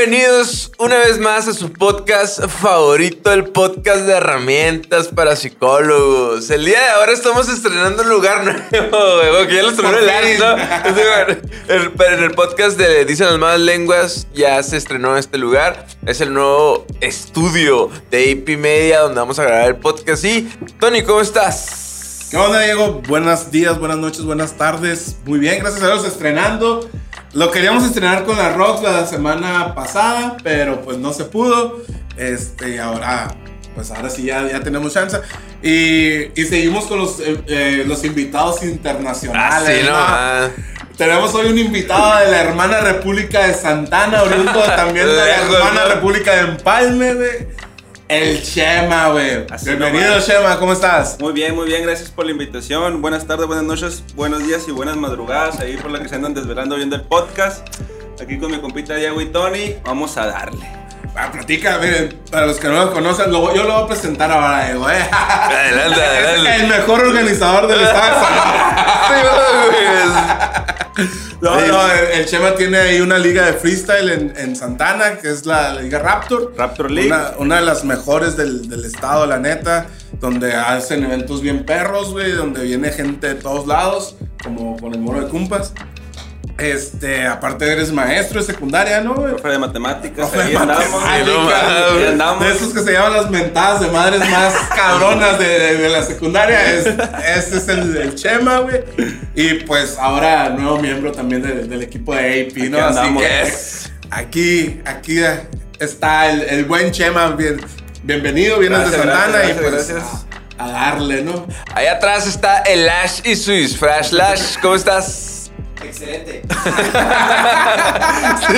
Bienvenidos una vez más a su podcast favorito, el podcast de herramientas para psicólogos. El día de ahora estamos estrenando un lugar nuevo, güey, que ya lo estrenó el Alex, ¿no? Pero en el podcast de Dicen las malas lenguas ya se estrenó este lugar. Es el nuevo estudio de AP Media donde vamos a grabar el podcast. Y, Tony, ¿cómo estás? ¿Qué onda, Diego? Buenos días, buenas noches, buenas tardes. Muy bien, gracias a Dios estrenando. Lo queríamos estrenar con la Rocks la semana pasada, pero pues no se pudo. Este, ahora, pues ahora sí ya, ya tenemos chance. Y, y seguimos con los, eh, eh, los invitados Ah, internacionales. sí, no. ¿no? Ah. Tenemos hoy un invitado de la hermana República de Santana, oriundo también de la hermana. República de Empalme. El Chema, güey. Bienvenido, nomás. Chema, ¿cómo estás? Muy bien, muy bien, gracias por la invitación. Buenas tardes, buenas noches, buenos días y buenas madrugadas ahí por la que se andan desvelando viendo el podcast. Aquí con mi compita Diego y Tony, vamos a darle. Ah, platica, miren, para los que no lo conocen, lo- yo lo voy a presentar ahora, eh. Adelante, Es adelante. el mejor organizador del estado. Sí, güey. No, no, el, el Chema tiene ahí una liga de freestyle en, en Santana, que es la, la Liga Raptor. Raptor League. Una, una de las mejores del, del estado, la neta. Donde hacen eventos bien perros, güey. Donde viene gente de todos lados, como con el moro de cumpas. Este, aparte eres maestro de secundaria, ¿no? Profe de matemáticas, Profe ahí de matemáticas. Ahí andamos. De esos que se llaman las mentadas de madres más cabronas de, de- de la secundaria. Es, ese es el, el Chema, güey. Y pues ahora nuevo miembro también del, del equipo de AP, ¿no? Aquí Así andamos. que aquí, aquí está el, el buen Chema. Bien- bienvenido, vienes de Santana gracias, y pues gracias. A, a darle, ¿no? Ahí atrás está el Lash y su disfraz. Lash, ¿cómo estás? Excelente. Sí,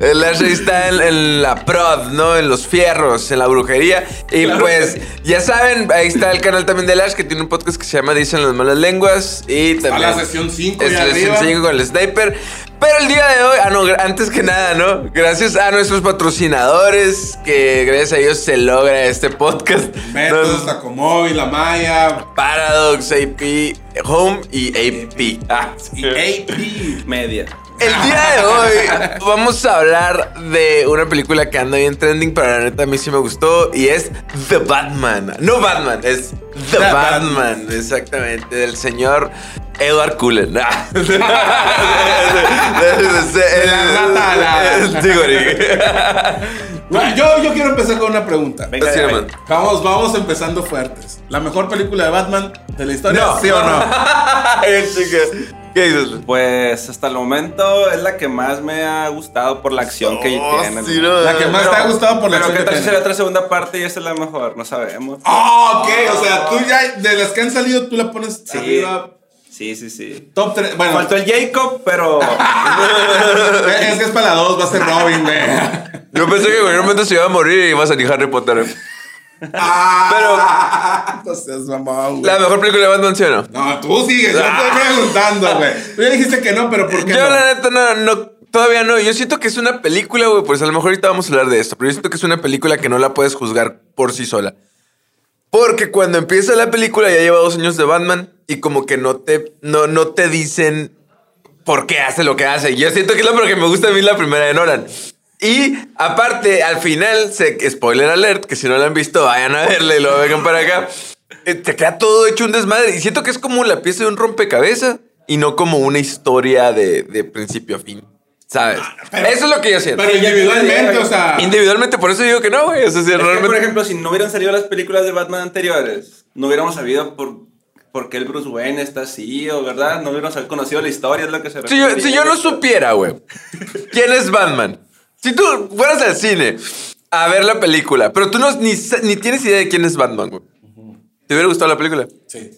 el Lash ahí está en, en la prod, ¿no? En los fierros, en la brujería. Y Claro pues, que ya saben, ahí está el canal también de Lash que tiene un podcast que se llama Dicen las malas lenguas. Y Está también. la sesión 5 Es la sesión arriba. 5 con el sniper. Pero el día de hoy, ah, no, antes que nada, ¿no? Gracias a nuestros patrocinadores, que gracias a ellos se logra este podcast. Betos, Nos- Tacomóvil, La Maya Paradox, AP, Home y AP. Ah, y AP. Media. El día de hoy vamos a hablar de una película que anda bien trending, pero la neta a mí sí me gustó y es The Batman. No Batman, es The, The Batman. Batman. exactamente, del señor Edward Cullen. Ah. De la rata la- yo, yo quiero empezar con una pregunta. Venga, venga. Vamos, vamos empezando fuertes. ¿La mejor película de Batman de la historia? No. ¿Sí o no? ¿Qué dices? Pues hasta el momento es la que más me ha gustado por la acción que Oh, tiene. sí, no. La que más te ha gustado por la Pero acción qué que tal será otra segunda parte y esa es la mejor, no sabemos. Ah, ok. O sea, tú ya, de las que han salido, tú la pones Sí. arriba. Sí, sí, sí. Top 3. Bueno, Faltó el Jacob, pero es que es para la 2, va a ser Robin, güey. Yo pensé que en cualquier momento se iba a morir y iba a salir Harry Potter. Ah, no seas mamón, güey. La mejor película de Batman, ¿sí o no? No, tú sigues, yo te estoy preguntando, güey. Tú ya dijiste que no, pero ¿por qué Yo no? la neta no, no, todavía no. Yo siento que es una película, güey, pues a lo mejor ahorita vamos a hablar de esto, pero yo siento que es una película que no la puedes juzgar por sí sola. Porque cuando empieza la película ya lleva dos años de Batman y como que no te, no, no te dicen por qué hace lo que hace. Yo siento que es lo que me gusta a mí la primera de Nolan. Y aparte, al final, se, spoiler alert, que si no la han visto, vayan a verla y luego vengan para acá. eh, Te queda todo hecho un desmadre. Y siento que es como la pieza de un rompecabezas y no como una historia de, de principio a fin. ¿Sabes? pero- Eso es lo que yo siento. Pero individualmente, o sea. Individualmente, por eso digo que no, güey. O sea, si Es que, realmente. por ejemplo, si no hubieran salido las películas de Batman anteriores, no hubiéramos sabido por, por qué el Bruce Wayne está así, o verdad, no hubiéramos conocido la historia, es lo que se Si yo, si yo no supiera, güey, quién es Batman. Si tú fueras al cine a ver la película, pero tú no, ni, ni tienes idea de quién es Batman, güey. ¿Te hubiera gustado la película? Sí.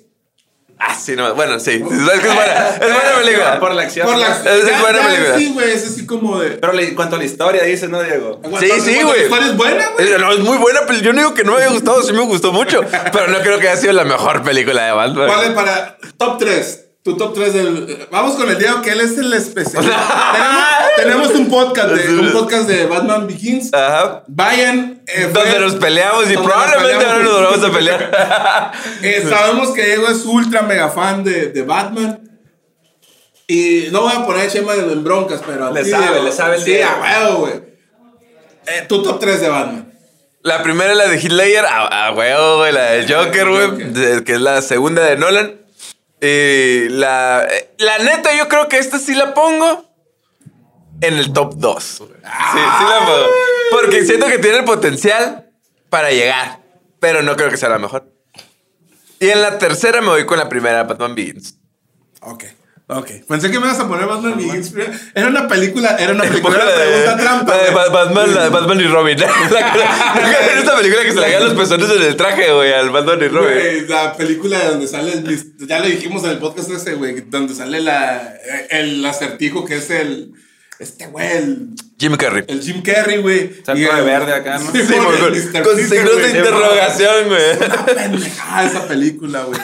Ah, sí, no. Bueno, sí. Es que es buena. Es buena película. Por la acción. Por la. Es ya- buena ya, película. Sí, güey, es así como de. Pero le- en cuanto a la historia, dice, ¿no, Diego? Sí, sí, güey. ¿La historia es buena, güey? Es- No, es muy buena película. Yo no digo que no me haya gustado, sí me gustó mucho. Pero no creo que haya sido la mejor película de Batman. ¿Cuál es para. Top 3. Tu top 3 del. Vamos con el Diego, que él es el especialista. tenemos, tenemos un podcast de, un podcast de Batman Begins. Ajá. Vayan. eh, Donde fue- nos peleamos y probablemente ahora nos vamos a pelear. Eh, sabemos que Diego es ultra mega fan de, de Batman. Y no voy a poner a Chema en broncas, pero. Le sabe, le sabe el Sí, a huevo, güey. Eh, tu top 3 de Batman. La primera es la de Hitler, a, a huevo, güey, la del Joker, güey, que es la segunda de Nolan. Y la, eh, la neta, yo creo que esta sí la pongo en el top 2. Sí, sí la pongo. Porque siento que tiene el potencial para llegar, pero no creo que sea la mejor. Y en la tercera me voy con la primera, Batman Begins. Ok. Ok. Pensé que me ibas a poner Batman Begins. Era una película, era una película La de pregunta trampa. la de Batman, la de Batman y Robin. La, la- esta película que se le hagan los pezones en el traje, güey, al Batman y Robin. La película de donde sale el ya lo dijimos en el podcast ese, güey, donde sale la, el acertijo que es el este güey, el, Jim Carrey. el Jim Carrey, güey. Salto Y de verde acá, ¿no? Sí, Sí, con con, signos de interrogación, güey. Una pendejada esa película, güey.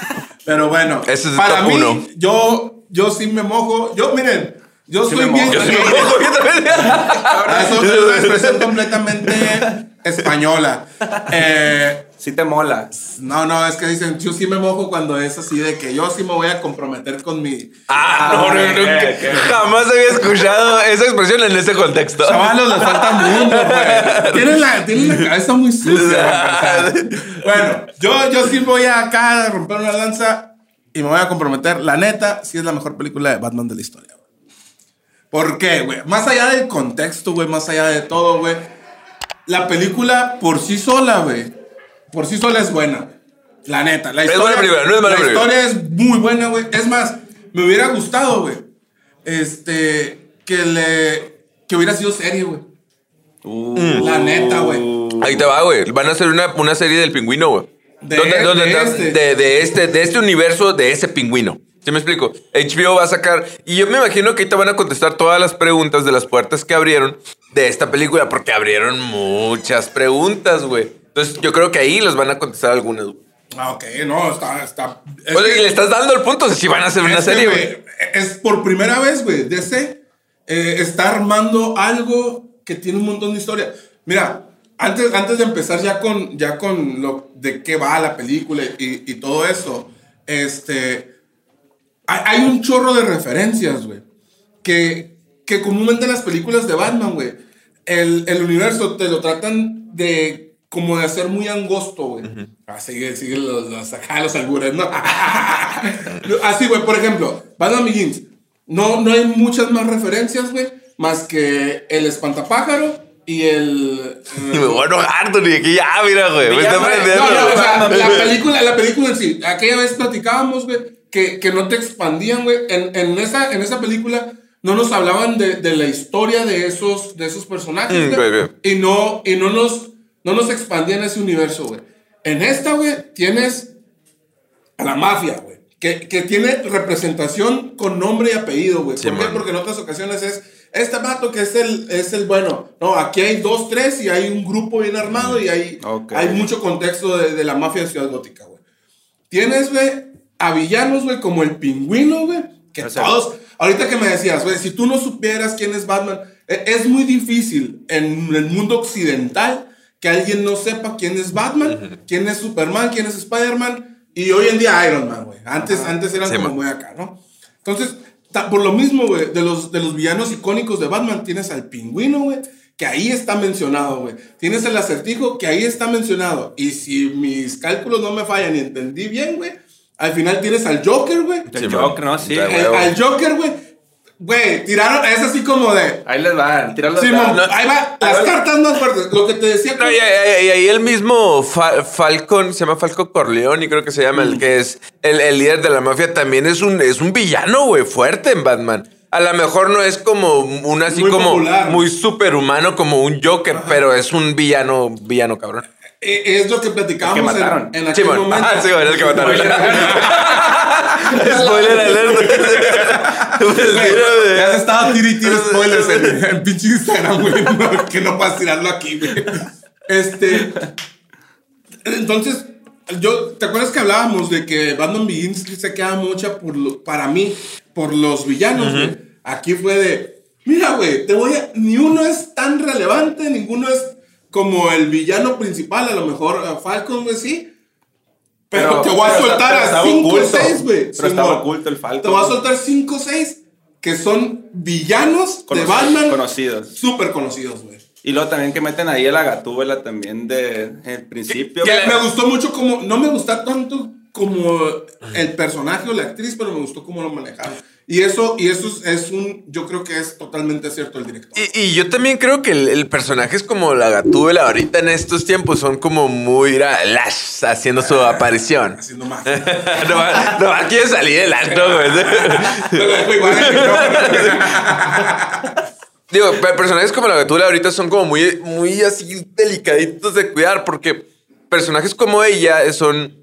Pero bueno, Ese es el para top mí, uno. yo, yo sí me mojo. Yo, miren, yo Sí soy bien. Yo sí me mojo, yo también. Ah, Eso es una expresión completamente española. Eh, Sí te mola. no, no, es que dicen, yo sí me mojo cuando es así de que yo sí me voy a comprometer con mi. Ah, no, no, ¿qué, nunca- jamás había escuchado esa expresión en ese contexto. Chavalos, les falta mundo, güey. Tienen la, tienen la cabeza muy sucia. bueno, yo, yo sí voy acá a romper una lanza y me voy a comprometer. La neta, sí es la mejor película de Batman de la historia, güey. ¿Por qué, güey? Más allá del contexto, güey, más allá de todo, güey. La película por sí sola, güey. Por sí sola es buena. güey. La neta. La Es historia, buena película, no es mala La historia es muy buena, güey. Es más, me hubiera gustado, güey. Este, que le, que hubiera sido serie, güey. Uh. La neta, güey. Ahí te va, güey. Van a hacer una, una serie del pingüino, güey. De- ¿Dónde- de dónde este. De, de este, de este universo, de ese pingüino. ¿Sí me explico? HBO va a sacar. Y yo me imagino que ahorita van a contestar todas las preguntas de las puertas que abrieron de esta película, porque abrieron muchas preguntas, güey. Entonces, yo creo que ahí los van a contestar algunas. güey. Ah, ok, no, está, está. es Oye, que- y le estás dando el punto si van a hacer una serie, güey, Es por primera vez, güey, DC eh, está armando algo que tiene un montón de historia. Mira, antes, antes de empezar ya con, ya con lo de qué va la película y, y todo eso, este, hay, hay un chorro de referencias, güey, que, que comúnmente en las películas de Batman, güey, el, el universo te lo tratan de como de hacer muy angosto, güey. Ah, sigue, sigue los, los, acá los albures, ¿no? Así, güey, por ejemplo, Batman Begins. No, no hay muchas más referencias, güey, más que el espantapájaro y el... Y me voy a enojar, Tony. Aquí ya, mira, güey. Me está prendiendo. No, no, o sea, la película, la película en sí. Aquella vez platicábamos, güey, que, que no te expandían, güey. En, en, esa, en esa película no nos hablaban de, de la historia de esos, de esos personajes, Mm, güey. Y, no, y no, nos, no nos expandían ese universo, güey. En esta, güey, tienes a la mafia, güey. Que, que tiene representación con nombre y apellido, güey. Sí, ¿Por qué? man. Porque en otras ocasiones es este vato que es el, es el bueno. No, aquí hay dos, tres y hay un grupo bien armado y hay, hay mucho contexto de, de la mafia de Ciudad Gótica, güey. Tienes, güey, a villanos, güey, como el pingüino, güey. Que O sea- todos. Ahorita que me decías, güey, si tú no supieras quién es Batman, e- es muy difícil en el mundo occidental que alguien no sepa quién es Batman, quién es Superman, quién es Spider-Man y hoy en día Iron Man, güey. Antes, antes eran Sí, como muy acá, ¿no? Entonces, por lo mismo, güey, de los, de los villanos icónicos de Batman, tienes al pingüino, güey, que ahí está mencionado, güey. Tienes el acertijo, que ahí está mencionado. Y si mis cálculos no me fallan y entendí bien, güey, al final tienes al Joker, güey. El Sí, Joker. ¿no? Sí. El- al Joker, güey. Güey, tiraron, es así como de... Ahí les van, tirarlos. Simón, ahí va, las cartas más fuertes. Lo que te decía... No, y, ahí el mismo Fa- Falcon, se llama Falco Corleone, y creo que se llama, el que es el, el líder de la mafia, también es un, es un villano, güey, fuerte en Batman. A lo mejor no es como un así Muy como popular. muy superhumano como un Joker, pero es un villano, villano cabrón. Eh, Es lo que platicábamos que en, en aquel momento. Ah, sí, bueno, el que mataron. Spoiler alert. Ya has estado tira y spoilers en, en pinche Instagram, güey. no, que no puedas tirarlo aquí, güey. Este. Entonces, yo, ¿te acuerdas que hablábamos de que Batman Begins se queda mucha por lo- para mí, por los villanos, güey? Aquí fue de. Mira, güey, te voy a. Ni uno es tan relevante, ninguno es como el villano principal, a lo mejor eh, Falcon, güey, sí. Pero, te voy a pero soltar está- a estaba 5 o oculto. 6, güey. Pero estaba oculto el Falcon. Te voy a soltar 5 o 6 que son villanos de Batman conocidos. súper conocidos, güey. Y luego también que meten ahí a la gatúbela también de el principio. Que me gustó mucho como, no me gusta tanto como el personaje o la actriz, pero me gustó cómo lo manejaron. Y eso, y eso es, es un, yo creo que es totalmente cierto el director. Y, y yo también creo que el, el personaje es como la gatúbela ahorita en estos tiempos son como muy era, Lash haciendo su aparición. Haciendo más. no, va- no va- quiere salir del antro, güey. Digo, pe- personajes como la gatúbela ahorita son como muy, muy así delicaditos de cuidar porque personajes como ella son,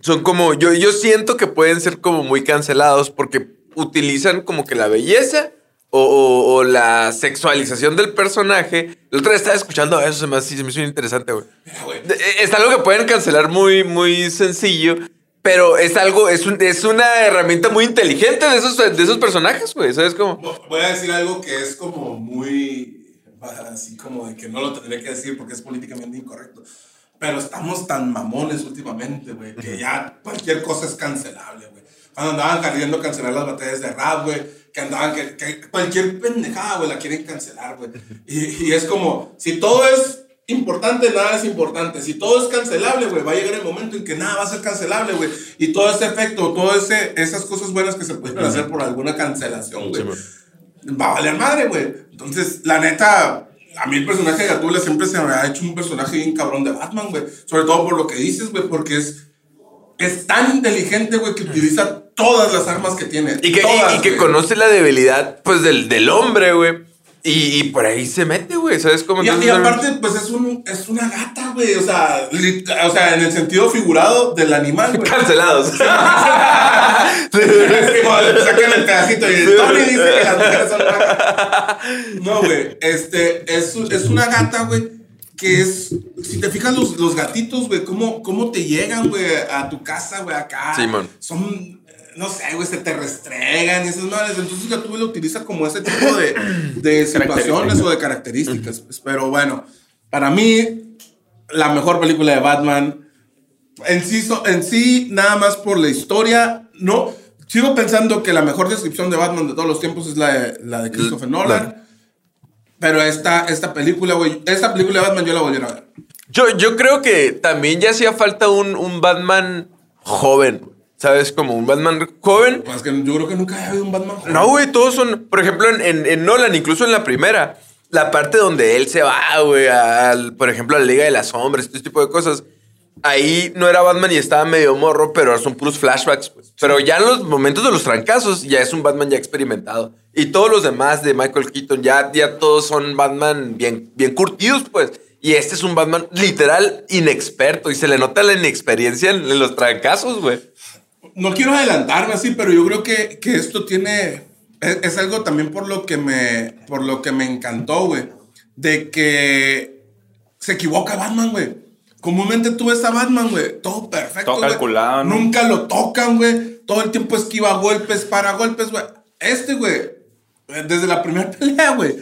son como, yo, yo siento que pueden ser como muy cancelados porque utilizan como que la belleza o, o- o la sexualización del personaje. La otra vez estaba escuchando eso, se me, se me hizo interesante, güey. Eh, Es algo que pueden cancelar muy, muy sencillo, pero es algo, es, un- es una herramienta muy inteligente de esos, de esos personajes, güey. ¿Sabes cómo? Voy a decir algo que es como muy, así como de que no lo tendré que decir porque es políticamente incorrecto. Pero estamos tan mamones últimamente, güey, que ya cualquier cosa es cancelable, güey. Cuando andaban queriendo cancelar las batallas de rap, güey, que andaban, que, que cualquier pendejada, güey, la quieren cancelar, güey. Y, y es como, si todo es importante, nada es importante. Si todo es cancelable, güey, va a llegar el momento en que nada va a ser cancelable, güey. Y todo ese efecto, todas esas cosas buenas que se pueden hacer por alguna cancelación, güey va a valer madre, güey. Entonces, la neta, a mí el personaje de Gatula siempre se me ha hecho un personaje bien cabrón de Batman, güey. Sobre todo por lo que dices, güey, porque es, es tan inteligente, güey, que utiliza todas las armas que tiene. Y que, y- Todas, y que conoce la debilidad, pues, del, del hombre, güey. Y, y por ahí se mete, güey. ¿Sabes cómo? Y, aparte, pues es, un, es una gata, güey. O sea, o sea, en el sentido figurado del animal, güey. Cancelados. Sí, bueno, sacan el pedacito y Tony dice que las mujeres son una gata. No, güey. Este, es, es una gata, güey. Que es, si te fijas los, los gatitos, güey, cómo, cómo te llegan, güey, a tu casa, güey, acá. Simón. Son, no sé, güey, se te restregan y esas madres. Entonces Gatúbela lo utiliza como ese tipo de, de situaciones o de características. pues. Pero bueno, para mí, la mejor película de Batman en sí, en sí, nada más por la historia, no. Sigo pensando que la mejor descripción de Batman de todos los tiempos es la de, la de Christopher Nolan. Pero esta, esta película, güey, esta película de Batman yo la volviera a ver. Yo, yo creo que también ya hacía falta un, un Batman joven. ¿Sabes? Como un Batman joven. Pues que yo creo que nunca había habido un Batman joven. No, güey, todos son. Por ejemplo, en, en- en Nolan, incluso en la primera, la parte donde él se va, güey, al, por ejemplo, a la Liga de las Sombras, este tipo de cosas. Ahí no era Batman y estaba medio morro, pero son puros flashbacks, pues. Pero ya en los momentos de los trancazos, ya es un Batman ya experimentado. Y todos los demás de Michael Keaton, ya, ya todos son Batman bien, bien curtidos, pues. Y este es un Batman literal inexperto y se le nota la inexperiencia en, en los trancazos, güey. No quiero adelantarme así, pero yo creo que, que esto tiene. Es, es algo también por lo que me. Por lo que me encantó, güey. De que se equivoca Batman, güey. Comúnmente tú ves a Batman, güey. Todo perfecto. Todo calculado, ¿no? Nunca lo tocan, güey. Todo el tiempo esquiva golpes, para golpes, güey. Este, güey. Desde la primera pelea, güey.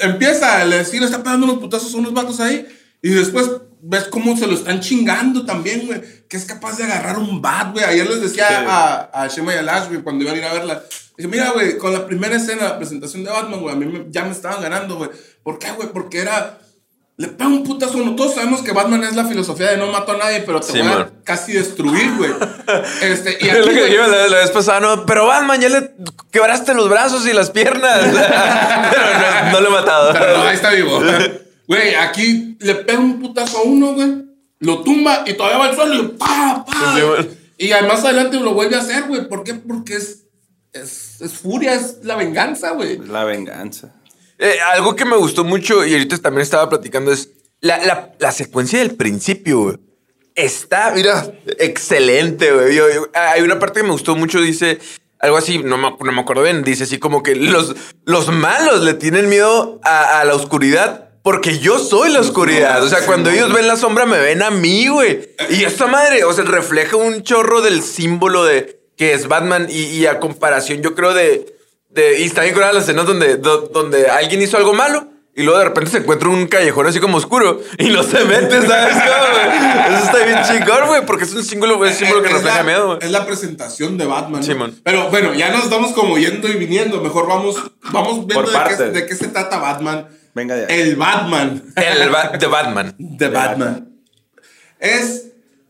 Empieza, le sí le está pegando unos putazos a unos vatos ahí. Y después ves cómo se lo están chingando también, güey. Que es capaz de agarrar un bat, güey. Ayer les decía Sí. a, a Shema y a Lash, güey, cuando iban a ir a verla. Dije, mira, güey, con la primera escena, la presentación de Batman, güey, a mí me- ya me estaban ganando, güey. ¿Por qué, güey? Porque era. Le pega un putazo. No, todos sabemos que Batman es la filosofía de no mato a nadie, pero te Sí, voy a casi destruir, güey. Este, y Es lo aquí, que dijimos la, la vez pasada, no, pero Batman ya le quebraste los brazos y las piernas. pero no, no lo he matado. Pero no, ahí está vivo. Güey, aquí le pega un putazo a uno, güey. Lo tumba y todavía va al suelo y pa, pa. Y además adelante lo vuelve a hacer, güey. ¿Por qué? Porque es, es, es furia, es la venganza, güey. La venganza. Eh, algo que me gustó mucho y ahorita también estaba platicando es la, la- la secuencia del principio, güey. Está, mira, excelente, güey. Yo- yo- hay una parte que me gustó mucho, dice algo así, no me, no me acuerdo bien, dice así como que los, los malos le tienen miedo a, a la oscuridad porque yo soy la oscuridad. O sea, cuando ellos ven la sombra me ven a mí, güey. Y esta madre, o sea, refleja un chorro del símbolo de que es Batman y, y a comparación, yo creo, de... de y está bien con las escenas donde, do- donde alguien hizo algo malo y luego de repente se encuentra un callejón así como oscuro y no se mete, ¿sabes? cómo? Eso está bien chingón, güey, porque es un símbolo, es símbolo que Es refleja la- miedo, güey. Es la presentación de Batman. Simón. Pero bueno, ya nos estamos como yendo y viniendo. Mejor vamos, vamos viendo de qué, de qué se trata Batman. Venga de ahí. El Batman. El ba- de Batman. de Batman. Es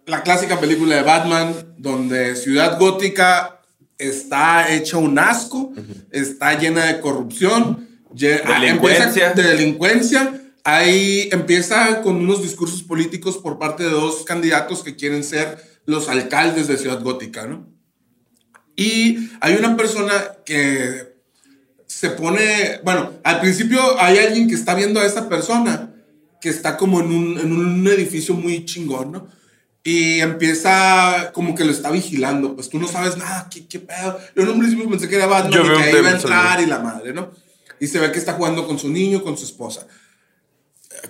la clásica película de Batman donde Ciudad Gótica está hecha un asco, está llena de corrupción, ah, Delincuencia. empieza de delincuencia. Ahí empieza con unos discursos políticos por parte de dos candidatos que quieren ser los alcaldes de Ciudad Gótica, ¿no? Y hay una persona que se pone, bueno, al principio hay alguien que está viendo a esa persona que está como en un, en un edificio muy chingón, ¿no? Y empieza como que lo está vigilando, pues tú no sabes nada, ¿qué, qué pedo? Yo en un principio pensé que era Batman Yo y que iba a entrar y la madre, ¿no? Y se ve que está jugando con su niño, con su esposa.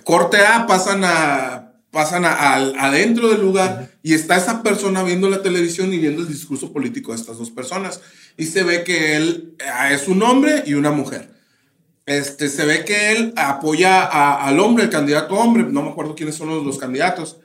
Corte A, pasan a pasan a- adentro del lugar y está esa persona viendo la televisión y viendo el discurso político de estas dos personas. Y se ve que él eh, es un hombre y una mujer. Este, se ve que él apoya a- al hombre, el candidato hombre, no me acuerdo quiénes son los, los candidatos.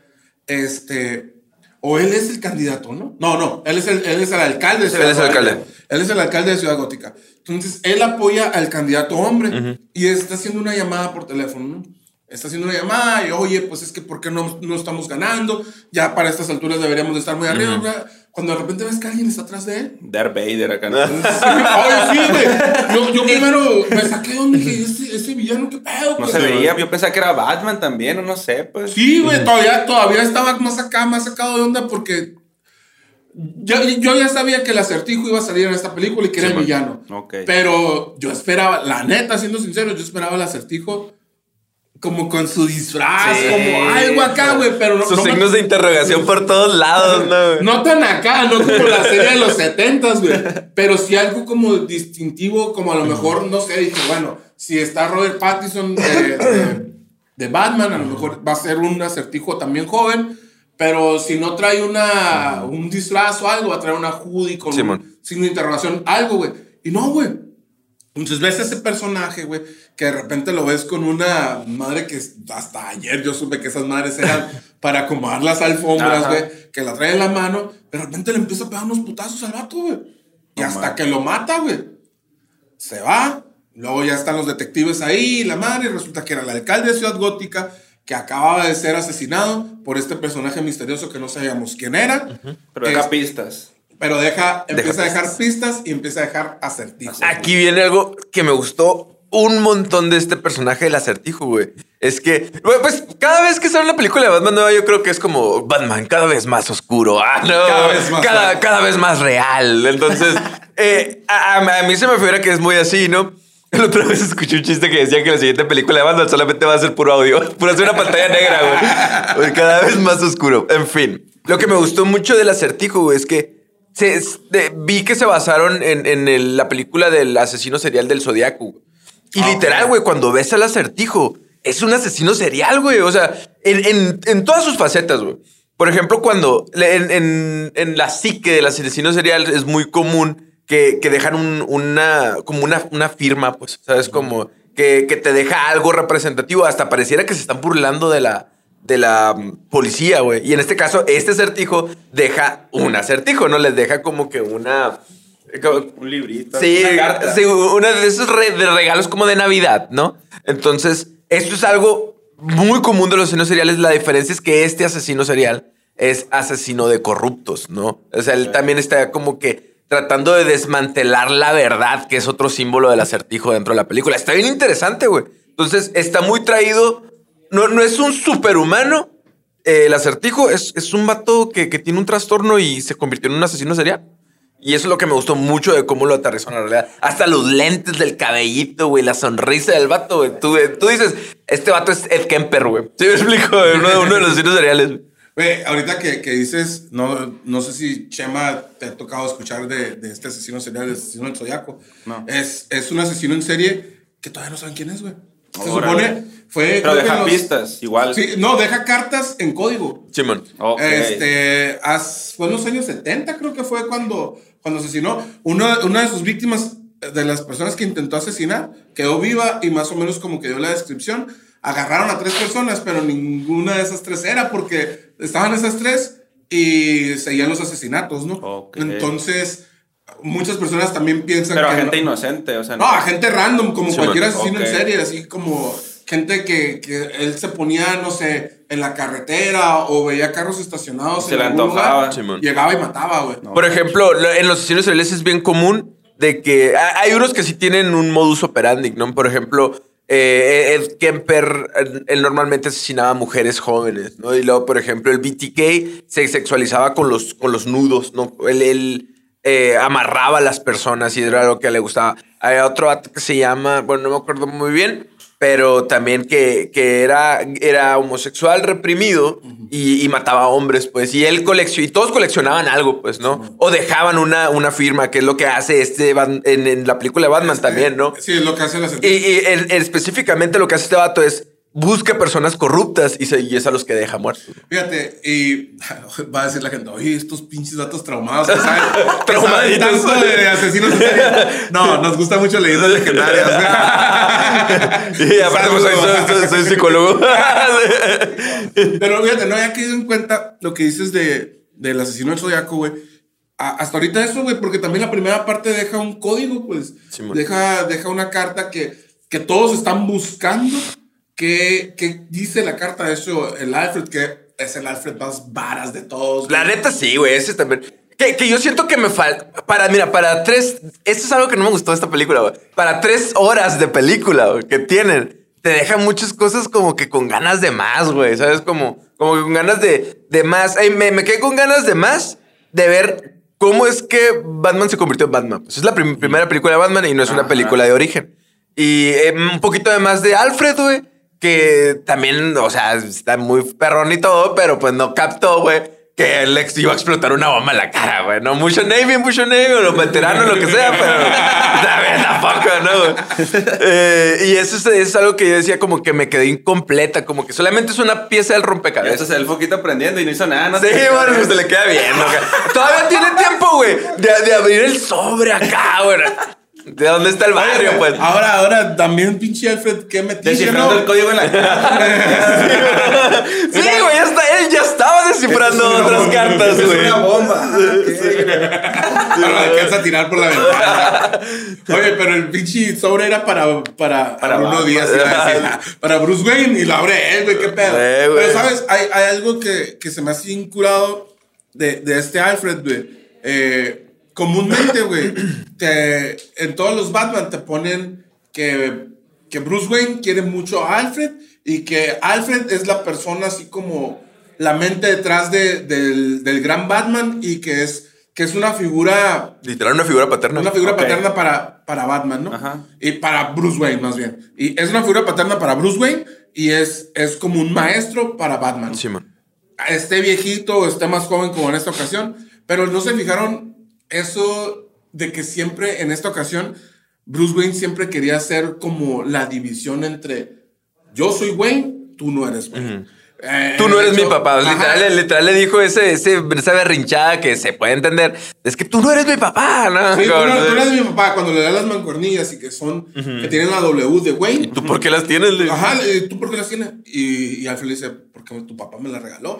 Este, o él es el candidato, ¿no? No, no, él es el, él es el alcalde. de Sí, él es el alcalde. Él es el alcalde de Ciudad Gótica. Entonces, él apoya al candidato hombre y está haciendo una llamada por teléfono, ¿no? Está haciendo una llamada y, oye, pues es que ¿por qué no, no estamos ganando? Ya para estas alturas deberíamos de estar muy arriba. Cuando de repente ves que alguien está atrás de él. Darth Vader acá. ¿no? Oye, sí, güey. Yo, yo primero me saqué donde dije, ese, ese villano, ¿qué pedo? No pues?" se veía, yo pensaba que era Batman también, o no sé, pues. Sí, güey, todavía, todavía estaba más acá, más sacado de onda porque yo, yo ya sabía que el acertijo iba a salir en esta película y que era el villano. Ok. Pero yo esperaba, la neta, siendo sincero, yo esperaba el acertijo como con su disfraz, Sí. como algo acá, güey, pero no, Sus no me- signos de interrogación por todos lados, ¿no? güey? no tan acá, no como la serie de los 70 güey. Pero sí algo como distintivo, como a lo mejor, no sé, dije, bueno, si está Robert Pattinson de, de- de Batman, a lo mejor va a ser un acertijo también joven. Pero si no trae una, un disfraz o algo, va a traer una hoodie con Simón. un signo de interrogación, algo, güey. Y no, güey. Entonces ves ese personaje, güey, que de repente lo ves con una madre que hasta ayer yo supe que esas madres eran para acomodar las alfombras, güey, que la trae en la mano, de repente le empieza a pegar unos putazos al vato, güey. Y No hasta que lo mata, güey. Se va, luego ya están los detectives ahí, la madre, y resulta que era el alcalde de Ciudad Gótica que acababa de ser asesinado por este personaje misterioso que no sabíamos quién era. Pero Es- pistas. Pero deja, empieza a dejar pistas y empieza a dejar acertijos. Aquí viene algo que me gustó un montón de este personaje del acertijo, güey. Es que, güey, pues cada vez que sale una película de Batman nueva, yo creo que es como Batman cada vez más oscuro. Ah, no, Cada vez más cada, real. cada vez más real. Entonces, eh, a, mí se me figura que es muy así, ¿no? La otra vez escuché un chiste que decía que la siguiente película de Batman solamente va a ser puro audio. Pura ser una pantalla negra. Güey, Cada vez más oscuro. En fin. Lo que me gustó mucho del acertijo, güey, es que se, es- de- vi que se basaron en, en el- la película del asesino serial del Zodiaco. güey. Y Ah, literal, güey, cuando ves al acertijo, es un asesino serial, güey. O sea, en, en- en todas sus facetas, güey. Por ejemplo, cuando en, la psique del asesino serial es muy común que, que dejan un- una, como una, una firma, pues, ¿sabes? Como que, que te deja algo representativo. Hasta pareciera que se están burlando de la, de la policía, güey. Y en este caso, este acertijo deja un acertijo, ¿no? Les deja como que una... como- Un librito. Sí, una carta. sí, uno de esos re- de regalos como de Navidad, ¿no? Entonces, esto es algo muy común de los asesinos seriales. La diferencia es que este asesino serial es asesino de corruptos, ¿no? O sea, él también está como que tratando de desmantelar la verdad, que es otro símbolo del acertijo dentro de la película. Está bien interesante, güey. Entonces, está muy traído. No, no es un superhumano. eh, el acertijo es, es un vato que, que tiene un trastorno y se convirtió en un asesino serial. Y eso es lo que me gustó mucho de cómo lo aterrizó en la realidad. Hasta los lentes del cabellito, güey, la sonrisa del vato, güey. Tú, tú dices, este vato es Ed Kemper, güey. Sí, me explico, güey, uno, de- uno de los asesinos seriales. güey. Ahorita que, que dices, no, no sé si Chema te ha tocado escuchar de, de este asesino serial, el asesino del Zodiaco. No. Es, es un asesino en serie que todavía no saben quién es, güey. Se Órale. supone, fue. Pero deja los- pistas, igual. Sí, no, deja cartas en código. Simón. Ok. Este, as- fue en los años 70, creo que fue cuando, cuando asesinó. Una, una de sus víctimas, de las personas que intentó asesinar, quedó viva y más o menos como que dio la descripción. agarraron a tres personas, pero ninguna de esas tres era porque estaban esas tres y seguían los asesinatos, ¿no? Ok. Entonces, muchas personas también piensan Pero que... a gente no- inocente, o sea, no, a gente random, como Sí, cualquier asesino en serie, así como gente que, que él se ponía, no sé, en la carretera o veía carros estacionados Se en le algún antojaba. lugar, llegaba y mataba, güey. No. Por ejemplo, lo- en los asesinos seriales es bien común de que ha- hay unos que sí tienen un modus operandi, ¿no? Por ejemplo, eh, Ed Kemper, él- él normalmente asesinaba a mujeres jóvenes, ¿no? Y luego, por ejemplo, el BTK se sexualizaba con los, con los nudos, ¿no? Él, él, eh, amarraba a las personas y era algo que le gustaba. Hay otro vato que se llama, bueno, no me acuerdo muy bien, pero también que, que era, era homosexual reprimido y, y mataba a hombres, pues. Y él coleccionó, y todos coleccionaban algo, pues, ¿no? O dejaban una, una firma, que es lo que hace este en, en la película de Batman también, ¿no? Sí, es lo que hace la Y, y el- el- específicamente lo que hace este vato es busca personas corruptas y, se, y es a los que deja muertos. Fíjate, y va a decir la gente, oye, estos pinches datos traumados, que saben, que saben Traumaditos. tanto de, de asesinos en serie. No, nos gusta mucho leyendas legendarias. Y aparte, pues, soy, soy- soy- soy psicólogo. Pero fíjate, no había caído en cuenta lo que dices de, del asesino del zodiaco, güey. Hasta ahorita eso, güey, porque también la primera parte deja un código, pues. Deja, deja una carta que, que todos están buscando. ¿Qué, qué dice la carta de eso? El Alfred, que es el Alfred más varas de todos. La neta sí, güey, ese también. Que, que yo siento que me falta. Para, mira, para tres. Esto es algo que no me gustó de esta película, güey. Para tres horas de película, güey, que tienen, te dejan muchas cosas como que con ganas de más, güey. ¿Sabes? Como, como que con ganas de, de más. Ay, me, me quedé con ganas de más de ver cómo es que Batman se convirtió en Batman. Pues es la prim- primera película de Batman y no es una Ajá. película de origen. Y eh, un poquito de más de Alfred, güey. Que también, o sea, está muy perrón y todo, pero pues no captó, güey, que Lex iba a explotar una bomba en la cara, güey. No mucho Navy, mucho Navy, o los veteranos, lo que sea, pero también tampoco, ¿no? Eh, y eso es, es algo que yo decía como que me quedé incompleta, como que solamente es una pieza del rompecabezas. se el foquito prendiendo y no hizo nada. No Sí, bueno, pues se le queda acá. Todavía tiene tiempo, güey, de, de abrir el sobre acá, güey. ¿De dónde está el barrio, pues? Ahora, ahora, también pinche Alfred, qué metiche, Descifrando ¿no? el código en la cara. Sí, güey, ya está, él ya estaba descifrando es otras bomba. cartas, es güey. una bomba. Pero lo alcanza a tirar por la ventana. Oye, pero el pinche sobre era para, para, Para Bruno. Díaz, para Bruce Wayne y lo abre él, güey, qué pedo. Eh, güey. pero, ¿sabes? Hay, hay algo que, que se me hace incurado de, de este Alfred, güey. Eh, comúnmente, güey, te- en todos los Batman te ponen que, que Bruce Wayne quiere mucho a Alfred y que Alfred es la persona así como la mente detrás de- del, del gran Batman y que es, que es una figura Literal, una figura paterna. una figura paterna para, para Batman, ¿no? Ajá. Y para Bruce Wayne, más bien. Y es una figura paterna para Bruce Wayne y es, es como un maestro para Batman. Sí, man. Esté viejito o esté más joven como en esta ocasión. Pero no se fijaron eso de que siempre en esta ocasión Bruce Wayne siempre quería hacer como la división entre yo soy Wayne, tú no eres Wayne. Eh, Tú no eres de mi papá. Literal, literal le dijo ese, ese, esa berrinchada que se puede entender. Es que tú no eres mi papá, ¿no? Sí, tú, no, tú eres mi papá cuando le da las mancornillas y que son, que tienen la W de Wayne. ¿Tú por qué las tienes? Ajá, ¿tú por qué las tienes? Y, y Alfred le dice, porque tu papá me las regaló.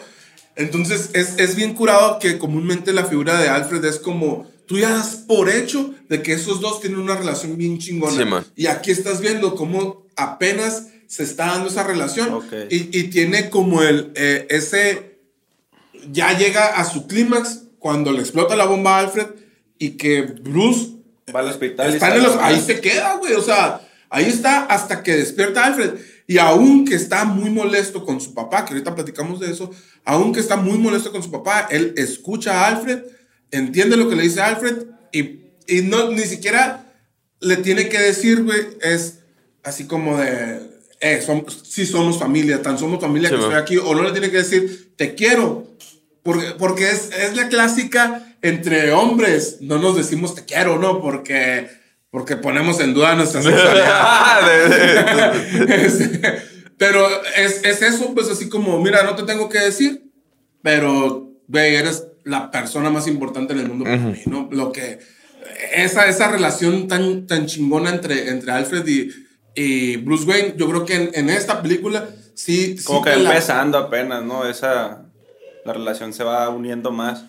Entonces, es, es bien curado que comúnmente la figura de Alfred es como, tú ya das por hecho de que esos dos tienen una relación bien chingona. Sí, man. y aquí estás viendo cómo apenas se está dando esa relación. Ok. Y, y tiene como el, eh, ese, ya llega a su clímax cuando le explota la bomba a Alfred y que Bruce Va al hospital. y está en el hos- ¿no? ahí se queda, güey. O sea, ahí está hasta que despierta Alfred. Y aunque está muy molesto con su papá, que ahorita platicamos de eso, aunque está muy molesto con su papá, él escucha a Alfred, entiende lo que le dice Alfred y, y no, ni siquiera le tiene que decir, güey, es así como de, eh, somos, sí somos familia, tan somos familia Sí, que man. estoy aquí, o no le tiene que decir, te quiero, porque, porque es, es la clásica entre hombres. No nos decimos te quiero, ¿no? Porque, porque ponemos en duda nuestra sexualidad. Este, pero es, es eso, pues así como, mira, no te tengo que decir, pero, güey, eres la persona más importante en el mundo para mí, ¿no? Lo que, esa, esa relación tan, tan chingona entre, entre Alfred y, Y Bruce Wayne, yo creo que en, en esta película sí. Como sí que te la- empezando apenas, ¿no? Esa. La relación se va uniendo más.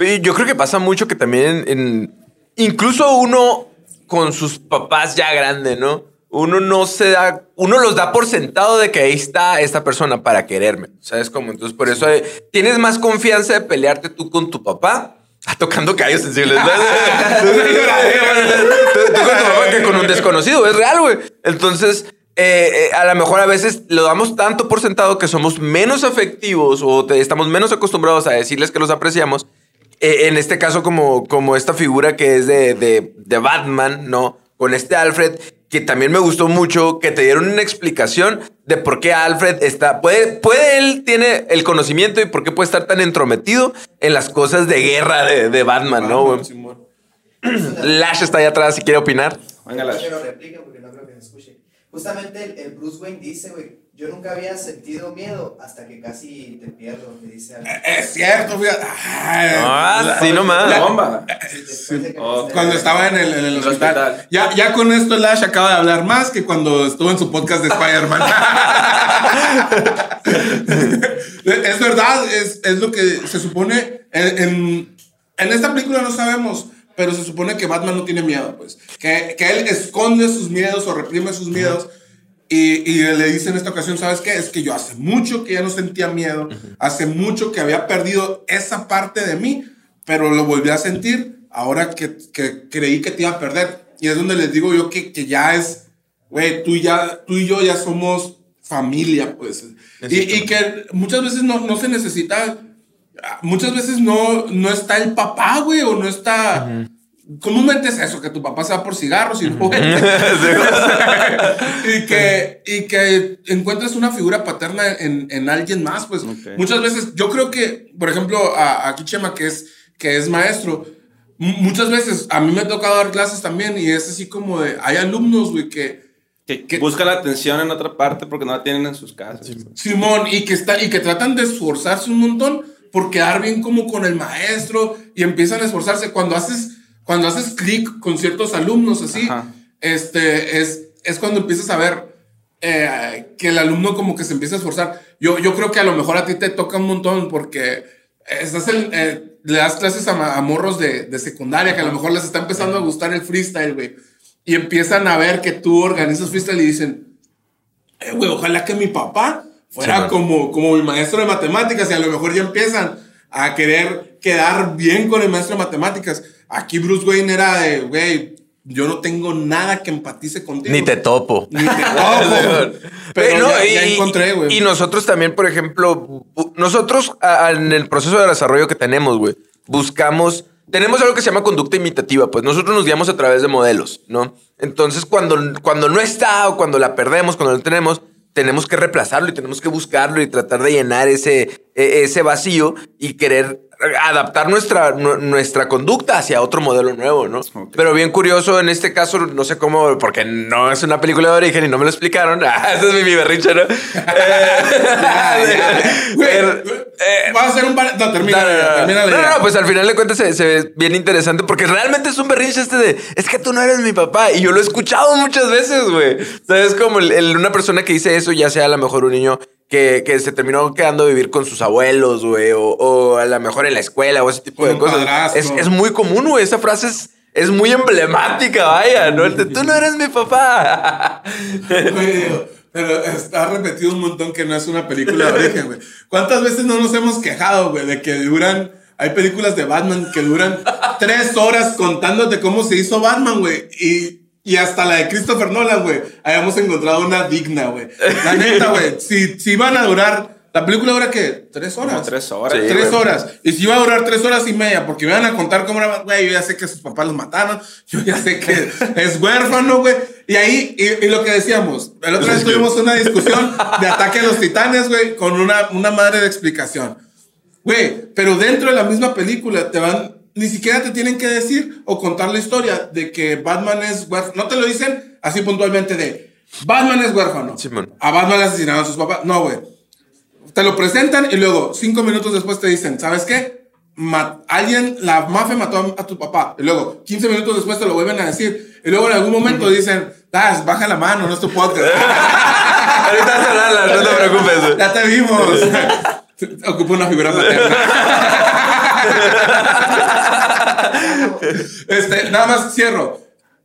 Y Yo creo que pasa mucho que también en- incluso uno con sus papás ya grande, ¿no? Uno no se da, uno los da por sentado de que ahí está esta persona para quererme, ¿sabes cómo? Entonces por eso eh, tienes más confianza de pelearte tú con tu papá. Ah, tocando callos sensibles. ¿no? tú, tú con tu papá que con un desconocido, es real, güey. Entonces, eh, eh, a lo mejor a veces lo damos tanto por sentado que somos menos afectivos o te- estamos menos acostumbrados a decirles que los apreciamos. Eh, en este caso, como, como esta figura que es de, de, de Batman, ¿no? Con este Alfred, que también me gustó mucho, que te dieron una explicación de por qué Alfred está. Puede, puede él tiene el conocimiento y por qué puede estar tan entrometido en las cosas de guerra de, de Batman, ¿no? güey? Simón. Lash está ahí atrás si quiere opinar. Venga, la- que lo replique porque no creo que se escuche. Justamente el Bruce Wayne dice, güey, yo nunca había sentido miedo hasta que casi te pierdo, me dice algo. Es cierto, fíjate. Ah, sí, nomás. La bomba. De Oh, me- Cuando estaba en el, en el el hospital. hospital. Ya, ya con esto Lash acaba de hablar más que cuando estuvo en su podcast de Spider-Man. es verdad, es, es lo que se supone. En, en, en esta película no sabemos, pero se supone que Batman no tiene miedo, pues. Que, que él esconde sus miedos o reprime sus miedos. Y, y le dice en esta ocasión, ¿sabes qué? Es que yo hace mucho que ya no sentía miedo, hace mucho que había perdido esa parte de mí, pero lo volví a sentir ahora que, que creí que te iba a perder. Y es donde les digo yo que, que ya es, güey, tú, ya, tú y yo ya somos familia, pues. Y, y que muchas veces no, no se necesita, muchas veces no, no está el papá, güey, o no está... Comúnmente es eso, que tu papá se va por cigarros y no y, que, y que encuentres una figura paterna en, en alguien más, pues Ok. muchas veces, yo creo que, por ejemplo, a, aquí Chema, que es, que es maestro, muchas veces a mí me ha tocado dar clases también y es así como de, hay alumnos, güey, que, Que ¿Qué? buscan la atención en otra parte porque no la tienen en sus casas. Simón, y que, está, y que tratan de esforzarse un montón por quedar bien como con el maestro y empiezan a esforzarse. Cuando haces, cuando haces clic con ciertos alumnos así, Ajá. este, es, es cuando empiezas a ver eh, que el alumno como que se empieza a esforzar. Yo, yo creo que a lo mejor a ti te toca un montón porque estás en, eh, le das clases a, a morros de, de secundaria que a lo mejor les está empezando a gustar el freestyle, güey. Y empiezan a ver que tú organizas freestyle y dicen, eh, güey, ojalá que mi papá fuera Sí, como, como mi maestro de matemáticas y a lo mejor ya empiezan a querer quedar bien con el maestro de matemáticas. Aquí Bruce Wayne era de, güey, yo no tengo nada que empatice contigo. Ni te topo. Ni te topo. Pero no, ya, y, ya encontré, güey. y nosotros también, por ejemplo, nosotros a- a- en el proceso de desarrollo que tenemos, güey, buscamos, tenemos algo que se llama conducta imitativa, pues nosotros nos guiamos a través de modelos, ¿no? Entonces, cuando, cuando no está o cuando la perdemos, cuando no tenemos, tenemos que reemplazarlo y tenemos que buscarlo y tratar de llenar ese, ese vacío y querer adaptar nuestra, nu- nuestra conducta hacia otro modelo nuevo, ¿no? Pero bien curioso, en este caso, no sé cómo, porque no es una película de origen y no me lo explicaron. Ah, ese es mi, mi berrinche, ¿no? Güey, pero, va a ser un... par- No, termina. no, no, no, termina no, pues al final de cuentas se, se ve bien interesante porque realmente es un berrinche este de es que tú no eres mi papá y yo lo he escuchado muchas veces, güey. Sabes como el- el- una persona que dice eso, ya sea a lo mejor un niño que, que se terminó quedando a vivir con sus abuelos, güey, o, o a lo mejor en la escuela o ese tipo Con de cosas. Es, es muy común, güey. Esa frase es, es muy emblemática, vaya, ¿no? El de, tú no eres mi papá. Güey, pero está repetido un montón que no es una película de origen, güey. ¿Cuántas veces no nos hemos quejado, güey, de que duran... Hay películas de Batman que duran tres horas contándote cómo se hizo Batman, güey. Y, y hasta la de Christopher Nolan, güey. Hayamos encontrado una digna, güey. La neta, güey. Si, si van a durar... La película dura, ¿qué? ¿Tres horas? Como tres horas. Sí. Tres güey. horas. Y si iba a durar tres horas y media, porque me van a contar cómo era, güey, yo ya sé que sus papás los mataron, yo ya sé que es huérfano, güey. Y ahí, y, y lo que decíamos, el otro día tuvimos una discusión de ataque a los titanes, güey, con una, una madre de explicación. Güey, pero dentro de la misma película te van, ni siquiera te tienen que decir o contar la historia de que Batman es huérfano. No te lo dicen así puntualmente de, Batman es huérfano. Simón. A Batman le asesinaron a sus papás. No, güey te lo presentan y luego cinco minutos después te dicen, ¿sabes qué? Ma- alguien, la mafia mató a, tu papá. Y luego 15 minutos después te lo vuelven a decir. Y luego en algún momento dicen, Das, baja la mano, no es tu podcast. Ahorita vas a hablarla, no te preocupes. ya te vimos. Ocupa una figura paterna. este, nada más cierro.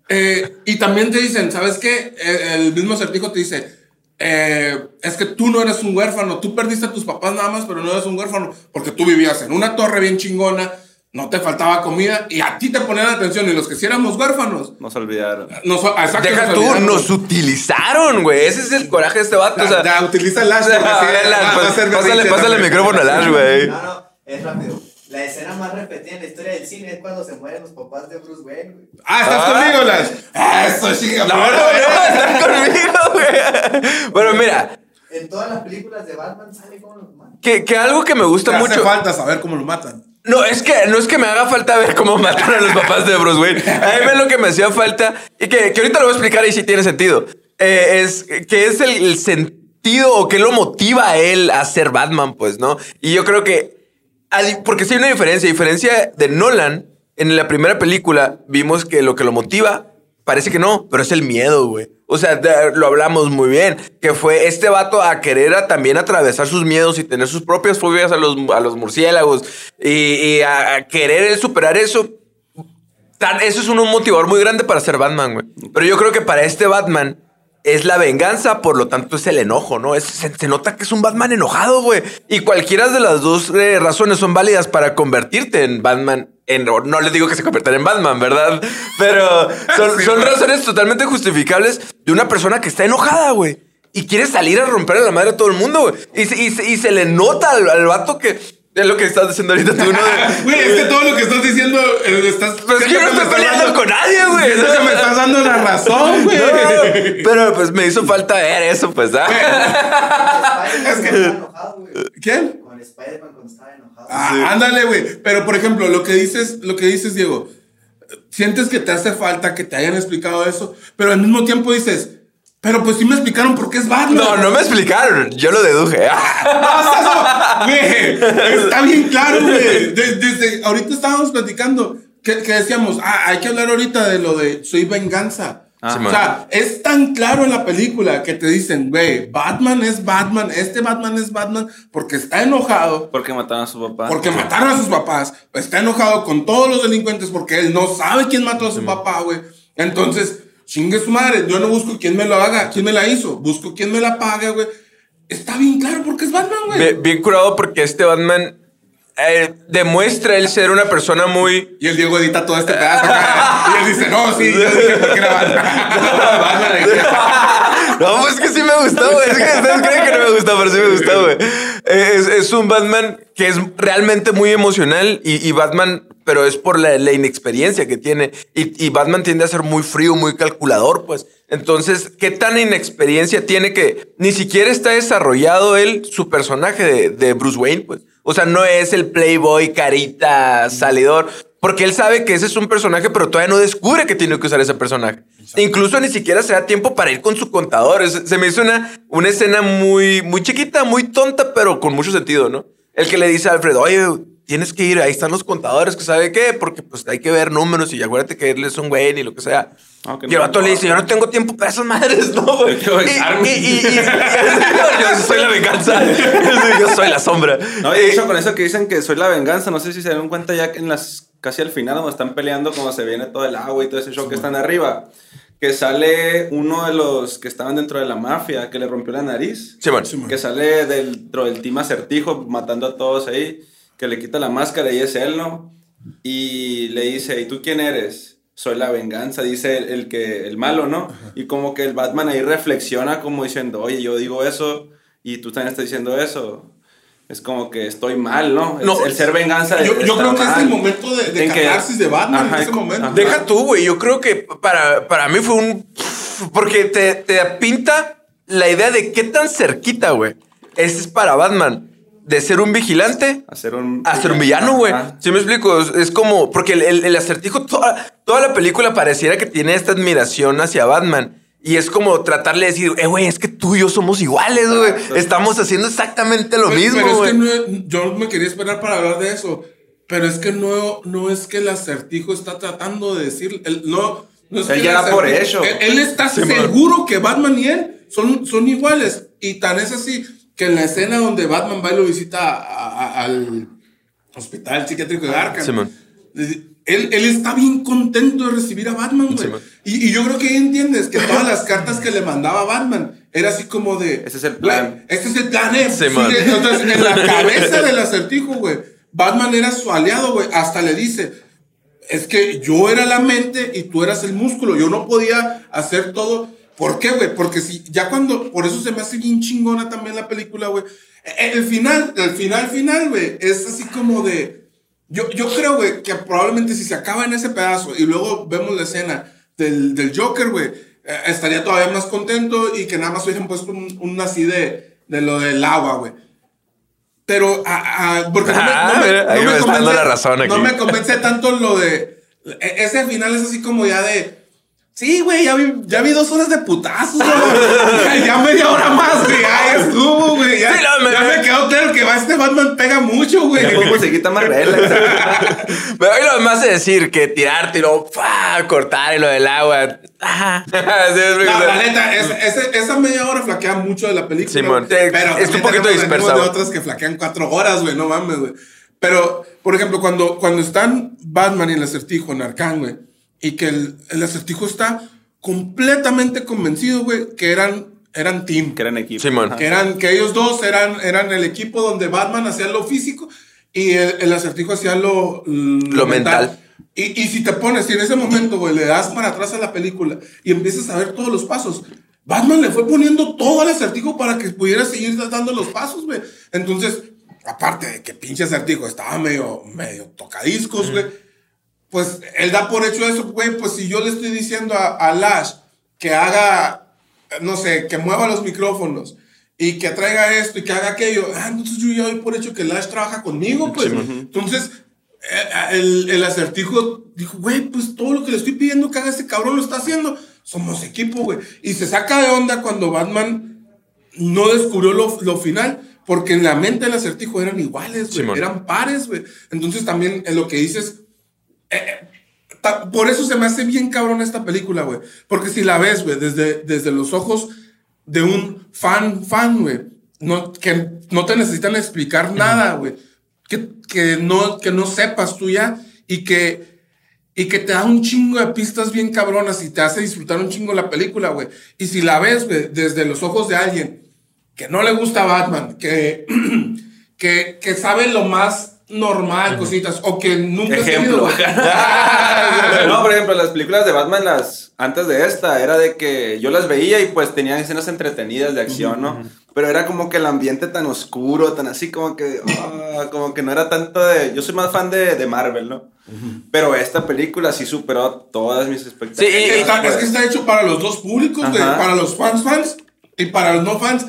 Eh, y también te dicen, ¿sabes qué? Eh, el mismo acertijo te dice, eh, es que tú no eres un huérfano, tú perdiste a tus papás nada más, pero no eres un huérfano, porque tú vivías en una torre bien chingona, no te faltaba comida, y a ti te ponían atención, y los que sí éramos huérfanos, Nos olvidaron. nos, exacto, Deja nos tú, nos utilizaron, güey. Ese es el coraje de este vato. O sea, Ya, utiliza el o hash. sea, porque sí, a ver, la- va- va a hacer pásale, pásale el micrófono al Ash, güey. No, no, es rápido. La escena más repetida en la historia del cine es cuando se mueren los papás de Bruce Wayne, güey. Ah, ¿estás Ah. conmigo, Lash? Eso, chica. No, no, no, estás conmigo, güey. Bueno, mira, En todas las películas de Batman sale como los matan. que, que algo que me gusta Te hace mucho. falta saber cómo lo matan. No, es que no es que me haga falta ver cómo matan a los papás de Bruce Wayne. A mí me lo que me hacía falta, y que, que ahorita lo voy a explicar y sí tiene sentido, eh, es que es el, el sentido o que lo motiva a él a ser Batman, pues, ¿no? Y yo creo que, porque sí hay una diferencia, a diferencia de Nolan, en la primera película vimos que lo que lo motiva, parece que no, pero es el miedo, güey. O sea, lo hablamos muy bien, que fue este vato a querer también atravesar sus miedos y tener sus propias fobias a los, a los murciélagos y, y a, a querer superar eso. Eso es un motivador muy grande para ser Batman, güey. Pero yo creo que para este Batman es la venganza, por lo tanto es el enojo, ¿no? Es, se, se nota que es un Batman enojado, güey. Y cualquiera de las dos eh, razones son válidas para convertirte en Batman. En, no les digo que se conviertan en Batman, ¿verdad? Pero son, Sí, son güey. razones totalmente justificables de una persona que está enojada, güey. Y quiere salir a romper a la madre a todo el mundo, güey. Y, y se le nota al, al vato que... Es lo que estás diciendo ahorita tú, ¿no? Güey, es que todo lo que estás diciendo eh, estás. Pues es que yo no estoy estás peleando dando- con nadie, güey. siento que me estás dando la razón, güey. No, pero pues me hizo falta ver eso, pues. ¿ah? Spider-Man Es que-. ¿Quién? Con Spider-Man cuando estaba enojado. Ah, ándale, güey. Pero por ejemplo, lo que dices, lo que dices, Diego, sientes que te hace falta que te hayan explicado eso, pero al mismo tiempo dices, pero pues sí me explicaron por qué es Batman. No, no me explicaron. Yo lo deduje. No, estás- no, güey, está bien claro, güey. De- Desde ahorita estábamos platicando que, que decíamos, ah, hay que hablar ahorita de lo de soy venganza. Ah. o sea, es tan claro en la película que te dicen, güey, Batman es Batman, este Batman es Batman porque está enojado Porque mataron a su papá. porque mataron a sus papás, está enojado con todos los delincuentes porque él no sabe quién mató a su papá, güey. Entonces, chingue su madre, yo no busco quién me lo haga, quién me la hizo, busco quién me la pague, güey. Está bien claro porque es Batman, güey. Bien, bien curado porque este Batman eh, demuestra él ser una persona muy. Y el Diego edita todo este pedazo y él dice, no, sí, yo dije porque era Batman. Batman. No, pues que sí me gustó, güey. Es que ustedes creen que no me gustó, pero sí me gustó, güey. Eh, Es, es un Batman que es realmente muy emocional y, y Batman, pero es por la, la inexperiencia que tiene. Y, y Batman tiende a ser muy frío, muy calculador, pues. Entonces, ¿qué tan inexperiencia tiene que ni siquiera está desarrollado él, su personaje de, de Bruce Wayne, pues? O sea, no es el playboy, carita, salidor. Porque él sabe que ese es un personaje, pero todavía no descubre que tiene que usar ese personaje. Incluso ni siquiera se da tiempo para ir con su contador. Es- se me hizo una, una escena muy, muy chiquita, muy tonta, pero con mucho sentido, ¿no? El que le dice a Alfred, oye, tienes que ir, ahí están los contadores, que sabe qué, porque pues hay que ver números y acuérdate que él es un güey y lo que sea. Que y el no vato le dice, yo no tengo tiempo para esas madres, ¿no? güey?" Yo soy la venganza. Yo soy la sombra. No, y de Eh, hecho, con eso que dicen que soy la venganza, no sé si se dieron cuenta ya que en las casi al final, donde están peleando, como se viene todo el agua y todo ese show que están arriba, que sale uno de los que estaban dentro de la mafia, que le rompió la nariz, que sale dentro del team acertijo, matando a todos ahí, que le quita la máscara y es él, ¿no? Y le dice, ¿y tú quién eres? Soy la venganza, dice el, el que, el malo, ¿no? Y como que el Batman ahí reflexiona como diciendo, oye, yo digo eso y tú también estás diciendo eso. Es como que estoy mal, ¿no? El, No. el ser venganza. Yo, creo que es mal. el momento de, de En que- catarsis de Batman Ajá, en ese momento. ajá. Deja tú, güey. Yo creo que para, para mí fue un. Porque te, te pinta la idea de qué tan cerquita, güey. Este es para Batman. De ser un vigilante Hacer un... a ser un villano, güey. ¿Sí me explico? Es, es como. Porque el, el- el acertijo, toda, toda la película pareciera que tiene esta admiración hacia Batman. Y es como tratarle de decir, eh, güey, es que tú y yo somos iguales, güey. Estamos haciendo exactamente lo Pero- mismo, pero güey. que no yo me quería esperar para hablar de eso. Pero es que no, no es que el acertijo está tratando de decir. el- no, No es que ya el por hecho. Él, él está seguro que Batman y él son, son iguales. Y tan es así que en la escena donde Batman va y lo visita a- a- al hospital psiquiátrico de Arkham, Simón. Él, él está bien contento de recibir a Batman, güey. Y, y yo creo que ahí entiendes que todas las cartas que le mandaba Batman era así como de. Ese es el plan. Este es el plan, eh. Sí, entonces, en la cabeza del acertijo, güey, Batman era su aliado, güey. Hasta le dice: Es que yo era la mente y tú eras el músculo. Yo no podía hacer todo. ¿Por qué, güey? Porque si ya cuando. Por eso se me hace bien chingona también la película, güey. E- El final, el final, final, güey, es así como de. Yo, yo creo, güey, que probablemente si se acaba en ese pedazo y luego vemos la escena del, del Joker, güey, eh, estaría todavía más contento y que nada más hubiesen puesto un, un así de, de lo del agua, güey. Pero, a- a- porque no me, Ah, no me- no ahí me me está dando convence- la razón No me convence tanto lo de. e- Ese final es así como ya de. Sí, güey, ya vi, ya vi dos horas de putazos, güey. ya, ya media hora más, güey. Ya estuvo, güey. Ya, Sí, no, me- ya me quedó claro que va este Batman pega mucho, güey. Ya como se quita más relax. Pero ahí lo demás de decir que tirarte y luego ¡fua! cortar y lo del agua. Sí, es No, la neta, es- esa media hora flaquea mucho de la película. Simón, te- pero es un poquito dispersa, de otras que flaquean cuatro horas, güey, no mames, güey. Pero, por ejemplo, cuando, cuando están Batman y el acertijo en Arkham, güey, y que el, el acertijo está completamente convencido, güey, que eran, eran team. Que eran equipo. Simón. Ajá. Que eran, que ellos dos eran, eran el equipo donde Batman hacía lo físico y el, el acertijo hacía lo, Lo mental. Y, y si te pones, si en ese momento, güey, le das para atrás a la película y empiezas a ver todos los pasos, Batman le fue poniendo todo al acertijo para que pudiera seguir dando los pasos, güey. Entonces, aparte de que pinche acertijo estaba medio, medio tocadiscos, güey, pues él da por hecho eso, güey, pues si yo le estoy diciendo a, a Lash que haga, no sé, que mueva los micrófonos y que traiga esto y que haga aquello, ah, entonces yo ya doy por hecho que Lash trabaja conmigo, pues. Entonces, eh, el, el acertijo dijo, güey, pues todo lo que le estoy pidiendo que haga este cabrón lo está haciendo. Somos equipo, güey. Y se saca de onda cuando Batman no descubrió lo, lo final, porque en la mente del acertijo eran iguales, güey. Eran pares, güey. Entonces también en lo que dices, eh, ta- por eso se me hace bien cabrón esta película, güey. Porque si la ves, güey, desde, desde los ojos de un fan, fan, güey, no, que no te necesitan explicar nada, güey. Que, que, no, que no sepas tú ya y que, y que te da un chingo de pistas bien cabronas y te hace disfrutar un chingo la película, güey. Y si la ves, güey, desde los ojos de alguien que no le gusta Batman, que, que, que sabe lo más normal, cositas, o que nunca has Ejemplo. tenido- no, por ejemplo, las películas de Batman, las antes de esta, era de que yo las veía y pues tenían escenas entretenidas de acción, ¿no? Pero era como que el ambiente tan oscuro, tan así como que, ah, como que no era tanto de... Yo soy más fan de, de Marvel, ¿no? Pero esta película sí superó todas mis expectativas. Sí, Está- pues. es que está hecho para los dos públicos, güey. Ajá. Para los fans, fans y para los no fans.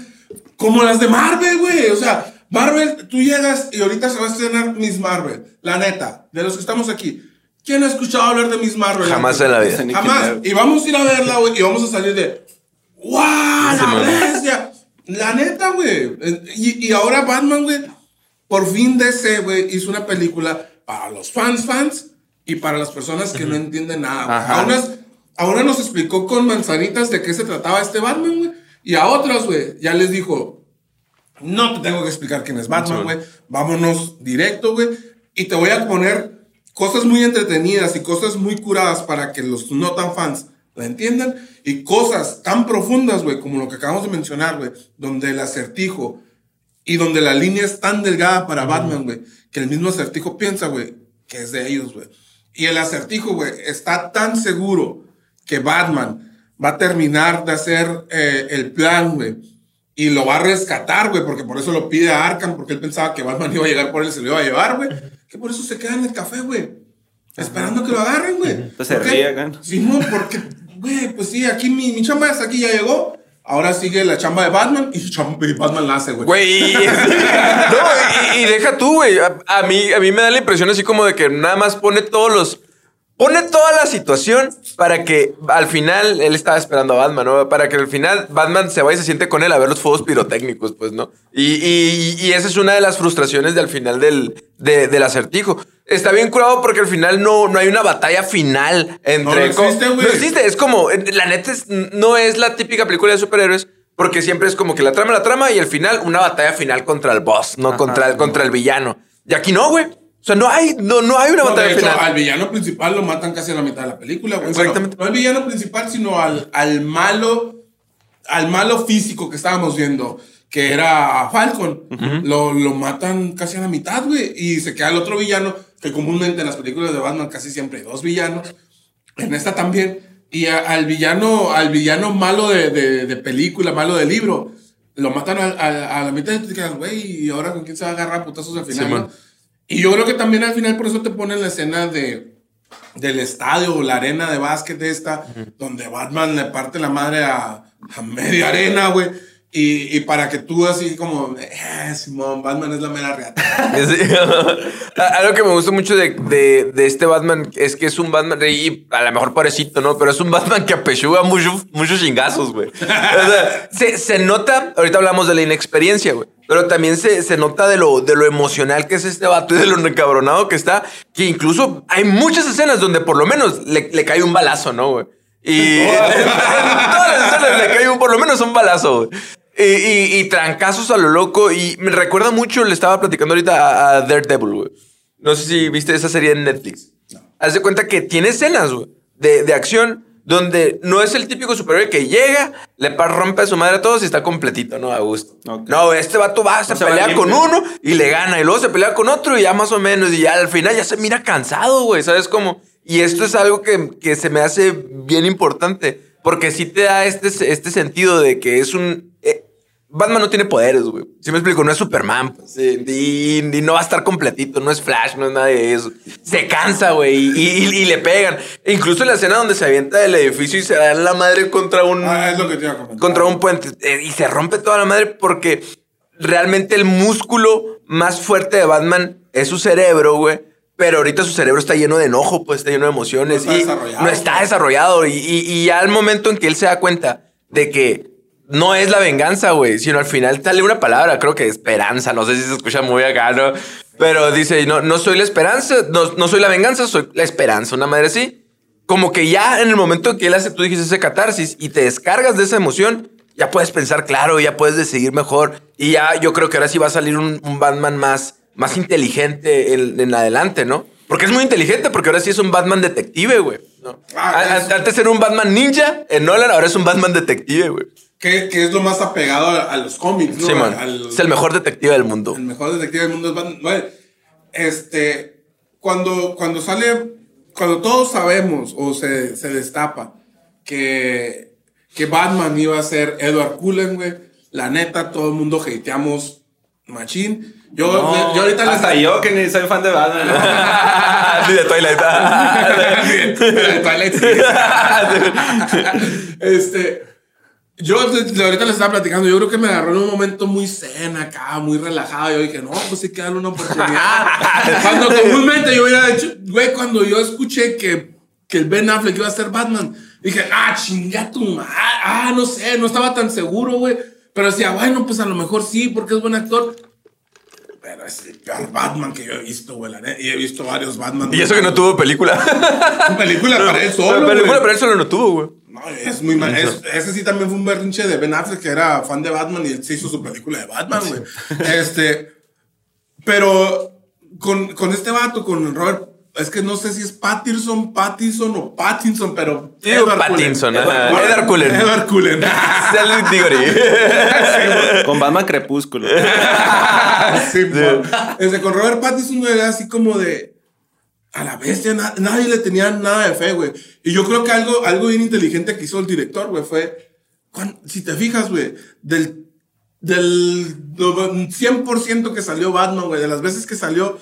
Como las de Marvel, güey. O sea, Marvel, tú llegas y ahorita se va a estrenar Miss Marvel. La neta, de los que estamos aquí. ¿Quién ha escuchado hablar de Miss Marvel? Jamás en la vida. Ni Jamás. Y vamos a ir a verla, güey. Y vamos a salir de. ¡Wow! ¡La bestia! La neta, güey. Y, y ahora Batman, güey. Por fin DC, güey, hizo una película para los fans, fans y para las personas que no entienden nada. güey. Ajá. A unas, a unas nos explicó con manzanitas de qué se trataba este Batman, güey. Y a otras, güey, ya les dijo, no te tengo que explicar quién es Batman, güey. Vámonos directo, güey. Y te voy a poner cosas muy entretenidas y cosas muy curadas para que los no tan fans la entiendan. Y cosas tan profundas, güey, como lo que acabamos de mencionar, güey. Donde el acertijo y donde la línea es tan delgada para Batman, güey. Que el mismo acertijo piensa, güey, que es de ellos, güey. Y el acertijo, güey, está tan seguro que Batman va a terminar de hacer eh, el plan, güey. Y lo va a rescatar, güey, porque por eso lo pide a Arkham, porque él pensaba que Batman iba a llegar por él y se lo iba a llevar, güey. Que por eso se queda en el café, güey. Esperando que lo agarren, güey. Entonces se ¿Por qué? ríe acá. Simón, porque, güey, pues sí, aquí mi, mi chamba hasta aquí ya llegó. Ahora sigue la chamba de Batman y, chamba- y Batman la hace, güey. Güey, y- no, y, y deja tú, güey. A, a mí, a mí me da la impresión así como de que nada más pone todos los pone toda la situación para que al final él estaba esperando a Batman, ¿no? Para que al final Batman se vaya y se siente con él a ver los fuegos pirotécnicos, pues, ¿no? Y, y- y esa es una de las frustraciones del final del, de- del acertijo. Está bien curado porque al final no, no hay una batalla final entre. No, no existe, güey. No existe, es como. La neta es- no es la típica película de superhéroes. Porque siempre es como que la trama, la trama y al final una batalla final contra el boss, no Ajá, contra, el, no. contra el villano. Y aquí no, güey. O sea, no hay, no, no hay una No, batalla de hecho, final. al villano principal lo matan casi a la mitad de la película, güey. Exactamente. Bueno, no al villano principal, sino al, al malo, al malo físico que estábamos viendo, que era Falcon. lo, lo matan casi a la mitad, güey. Y se queda el otro villano, que comúnmente en las películas de Batman casi siempre hay dos villanos. En esta también. Y a- al villano, al villano malo de, de, de película, malo de libro, lo matan a, a- a la mitad quedas, güey, ¿y ahora con quién se va a agarrar putazos al final? Y yo creo que también al final por eso te ponen la escena de, del estadio o la arena de básquet esta, donde Batman le parte la madre a, a media arena, güey. Y, y para que tú así como, eh, Simón, Batman es la mera reata. Algo que me gusta mucho de, de- de este Batman es que es un Batman, y a lo mejor pobrecito, ¿no? Pero es un Batman que apechuga muchos muchos chingazos, güey. O sea, se, se nota, ahorita hablamos de la inexperiencia, güey. Pero también se, se nota de lo, de lo emocional que es este vato y de lo encabronado que está. Que incluso hay muchas escenas donde por lo menos le, le cae un balazo, ¿no, güey? Y en todas las escenas le cae un, por lo menos un balazo, güey. Y, y- y trancazos a lo loco. Y me recuerda mucho, le estaba platicando ahorita a, a Daredevil, güey. No sé si viste esa serie en Netflix. Haz de cuenta que tiene escenas, güey, de, de acción donde no es el típico superhéroe que llega, le rompe a su madre a todos y está completito, ¿no? A gusto. No, este vato va, se se va pelea con uno y le gana. Y luego se pelea con otro y ya más o menos. Y ya al final ya se mira cansado, güey. ¿Sabes cómo? Y esto es algo que, que se me hace bien importante. Porque sí te da este, este sentido de que es un... Batman no tiene poderes, güey. Si me explico, no es Superman. pues, y, y no va a estar completito, no es Flash, no es nada de eso. Se cansa, güey, y, y- y le pegan. E incluso en la escena donde se avienta del edificio y se da la madre contra un Ah, es lo que te contra un puente eh, y se rompe toda la madre porque realmente el músculo más fuerte de Batman es su cerebro, güey. Pero ahorita su cerebro está lleno de enojo, pues está lleno de emociones. No está y desarrollado. No está desarrollado. Y, y- y ya al momento en que él se da cuenta de que no es la venganza, güey, sino al final sale una palabra, creo que esperanza. No sé si se escucha muy acá, ¿no? Pero dice, no, no soy la esperanza, no, no soy la venganza, soy la esperanza. Una madre así como que ya en el momento en que él hace, tú dijiste ese catarsis y te descargas de esa emoción, ya puedes pensar claro, ya puedes decidir mejor. Y ya yo creo que ahora sí va a salir un, un Batman más, más inteligente en, en adelante, ¿no? Porque es muy inteligente, porque ahora sí es un Batman detective, güey. ¿no? Ah, Antes era un Batman ninja en Nolan, ahora es un Batman detective, güey. Que, que es lo más apegado a, a los cómics, ¿no? Sí, man. Al- Es el mejor detective del mundo. El mejor detective del mundo es Batman. Este, cuando, cuando sale, cuando todos sabemos o se, se destapa que, que Batman iba a ser Edward Cullen, güey, la neta, todo el mundo hateamos machín. Yo, No, yo ahorita les- hasta yo que ni soy fan de Batman. Sí, de Twilight. De Twilight, sí. este, yo ahorita les estaba platicando, yo creo que me agarró en un momento muy zen acá, muy relajado. Yo dije, no, pues hay que darle una oportunidad. cuando comúnmente yo hubiera dicho, güey, cuando yo escuché que, que el Ben Affleck iba a ser Batman, dije, ah, chinga tu madre. Ah, no sé, no estaba tan seguro, güey. Pero decía, bueno, pues a lo mejor sí, porque es buen actor. Pero es el peor Batman que yo he visto, güey. Y he visto varios Batman. Y eso que no tuvo película. película para él solo. La película para él solo no tuvo, güey. No, es muy mal. Es- ese sí también fue un berrinche de Ben Affleck, que era fan de Batman y él se hizo su película de Batman, güey. Este. Pero con, con este vato, con Robert. Es que no sé si es Pattinson, Pattinson o Pattinson, pero. Edward Pattinson, Cullen. Edward Cullen. Edward Cullen. Sale Diggory. Con Batman Crepúsculo. Sí, mo- Este, con Robert Pattinson güey, era así como de. A la bestia, na- nadie le tenía nada de fe, güey. Y yo creo que algo, algo bien inteligente que hizo el director, güey, fue. si te fijas, güey, del, del no- 100% que salió Batman, güey, de las veces que salió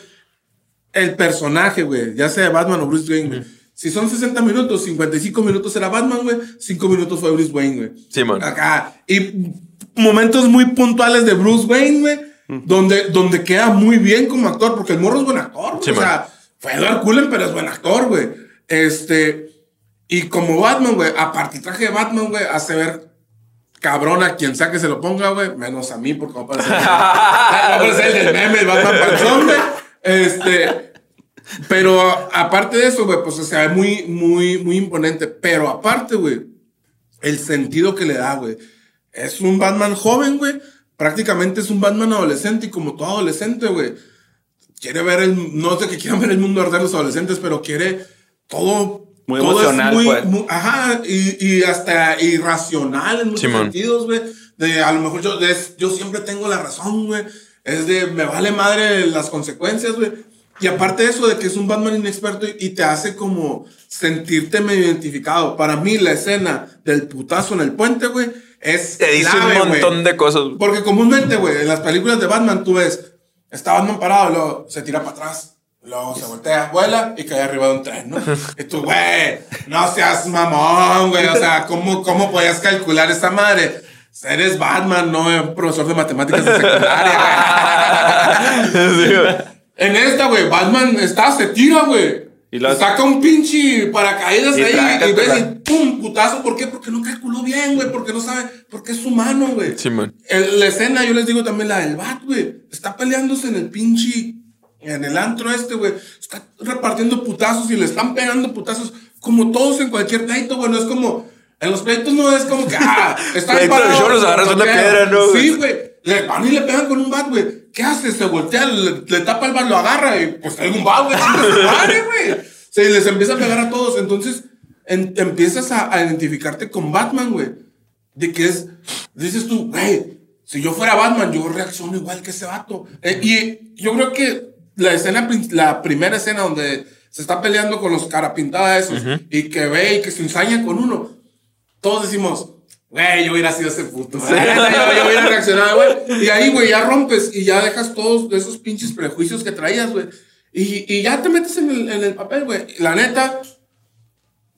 el personaje, güey, ya sea Batman o Bruce Wayne, güey. Si son 60 minutos, 55 minutos era Batman, güey, 5 minutos fue Bruce Wayne, güey. Simón. Acá. Y momentos muy puntuales de Bruce Wayne, güey, donde, donde queda muy bien como actor, porque el morro es buen actor, güey. Sí, o sea, fue Edward Cullen, pero es buen actor, güey. Este, y como Batman, güey, aparte el traje de Batman, güey, hace ver cabrón a quien sea que se lo ponga, güey, menos a mí, porque va a parecer, a el meme, el Batman panzón, güey. Este, pero aparte de eso, güey, pues o sea, muy, muy, muy imponente. Pero aparte, güey, el sentido que le da, güey. Es un Batman joven, güey. Prácticamente es un Batman adolescente y como todo adolescente, güey. Quiere ver el, no sé que quieran ver el mundo arder los adolescentes, pero quiere todo. Muy todo es emocional, muy- pues. muy- ajá, y, y hasta irracional en muchos Simón. sentidos, güey. De a lo mejor yo, de- yo siempre tengo la razón, güey. Es de me vale madre las consecuencias, güey. Y aparte de eso, de que es un Batman inexperto y, y te hace como sentirte medio identificado. Para mí, la escena del putazo en el puente, güey, es. Te dice clave, un montón güey. de cosas. güey. Porque comúnmente, güey, en las películas de Batman tú ves, está Batman parado, luego se tira para atrás, luego se voltea, vuela y cae arriba de un tren, ¿no? Y tú, güey, no seas mamón, güey, o sea, ¿cómo, cómo podías calcular esa madre? Eres Batman, no un profesor de matemáticas de secundaria, güey. En esta, güey, Batman está, se tira, güey. Y lo- Saca un pinche paracaídas Y ahí y ves y pum, putazo. ¿Por qué? Porque no calculó bien, güey. Porque no sabe, porque es humano, güey. Simón. El- la escena, yo les digo también la del Bat, güey. Está peleándose en el pinche, en el antro este, güey. Está repartiendo putazos y le están pegando putazos como todos en cualquier pleito, güey. No es como, en los pleitos no es como que, ah, está de show, los agarras una piedra, ¿no, güey? Sí, güey. Le van y le pegan con un bat, güey. ¿Qué hace? Se voltea, le, le tapa el bat, lo agarra y pues traigo un bat, güey. güey. Se les empieza a pegar a todos. Entonces, en- empiezas a, a identificarte con Batman, güey. De que es, dices tú, güey, si yo fuera Batman, yo reacciono igual que ese vato. Eh, y yo creo que la escena, la primera escena donde se está peleando con los carapintadas esos y que ve y que se ensaña con uno, todos decimos, güey, yo hubiera sido ese puto. güey. yo, yo hubiera reaccionado, güey. Y ahí, güey, ya rompes y ya dejas todos esos pinches prejuicios que traías, güey. Y, y ya te metes en el, en el papel, güey. La neta,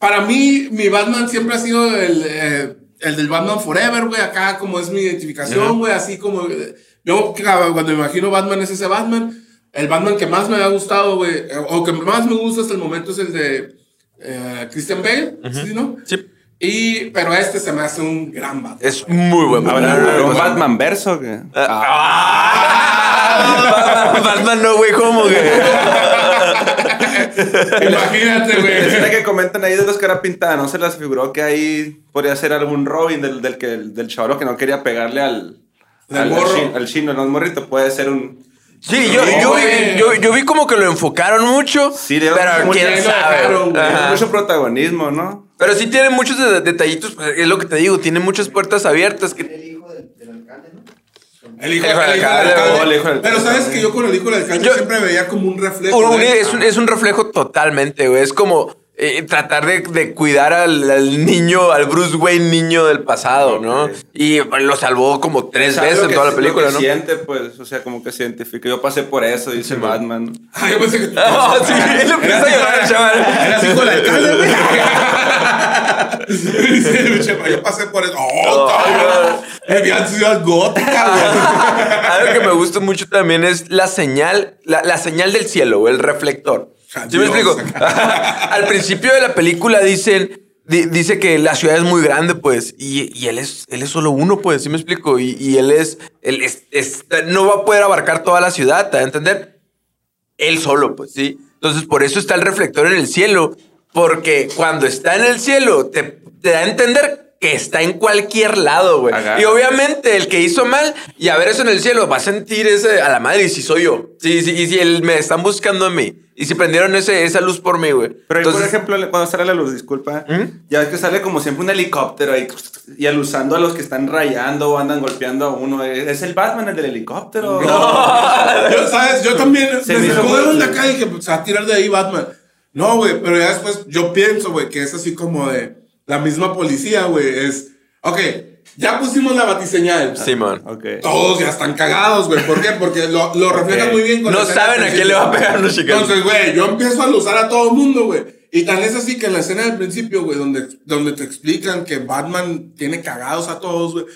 para mí, mi Batman siempre ha sido el, eh, el del Batman Forever, güey. Acá, como es mi identificación, güey. Así como. eh, Yo, cuando me imagino Batman, es ese Batman. El Batman que más me ha gustado, güey. eh, O que más me gusta hasta el momento es el de eh, Christian Bale. ¿Sí, no? Sí. Y, pero este se me hace un gran Batman. Es muy buen Batman. ¿un Batman verso? ¿qué? Ah, Batman no, güey, ¿cómo, güey? Imagínate, güey. que comentan ahí de los cara pintada, ¿no se les figuró que ahí podría ser algún Robin del, del, que, del chaval que no quería pegarle al, al, morro. al, chino, al chino, no, el morrito? Puede ser un... Sí, yo, yo, vi, yo, yo vi como que lo enfocaron mucho. Sí, le pero quién sabe. Mucho protagonismo, ¿no? Pero sí tiene muchos de- detallitos, pues, es lo que te digo, tiene muchas puertas abiertas que El hijo del, del alcalde, ¿no? El hijo, El hijo del alcalde, alcalde. el hijo del Pero alcalde. sabes que yo con el hijo del alcalde Yo- siempre veía como un reflejo. Un- un- de- es, un, es un reflejo totalmente, güey. Es como eh, tratar de, de cuidar al, al niño, al Bruce Wayne niño del pasado, ¿no? Y lo salvó como tres veces lo en toda la lo película, que ¿no? siente, pues, o sea, como que se identifica. Yo pasé por eso, dice Batman. Ah, yo pensé que tú. Ah, sí, lo empieza a llorar chaval. Eras hijo del alcalde, güey. Dice yo pasé por eso. Oh, ciudad gótica. Algo que me gusta mucho también es la señal, la, la señal del cielo, el reflector. ¿Sí me explico? Al principio de la película dicen, di- dice que la ciudad es muy grande, pues, y, y él es, él es solo uno, pues, ¿sí me explico? Y, y él es, él es, es- no va a poder abarcar toda la ciudad, ¿te a entender? Él solo, pues, sí. Entonces, por eso está el reflector en el cielo, porque cuando está en el cielo, te, te da a entender que está en cualquier lado, güey. Y obviamente el que hizo mal y a ver eso en el cielo va a sentir ese a la madre y si soy yo. Sí, sí, y si él, me están buscando a mí. Y si prendieron ese, esa luz por mí, güey. Pero ahí, por Entonces, ejemplo, cuando sale la luz, disculpa, ya ves que sale como siempre un helicóptero ahí y alusando a los que están rayando o andan golpeando a uno. Es el Batman, el del helicóptero. Yo, ¿sabes? Yo también Se me me sacó de acá y dije, pues, se va a tirar de ahí Batman. No, güey, pero ya después yo pienso, güey, que es así como de la misma policía, güey. Es, ok, ya pusimos la batiseñal. Simón. Ok. Todos ya están cagados, güey. ¿Por qué? Porque lo, lo reflejan muy bien con No saben a quién le va a pegar los chicos. Entonces, güey, yo empiezo a usar a todo el mundo, güey. Y tan es así que en la escena del principio, güey, donde, donde te explican que Batman tiene cagados a todos, güey.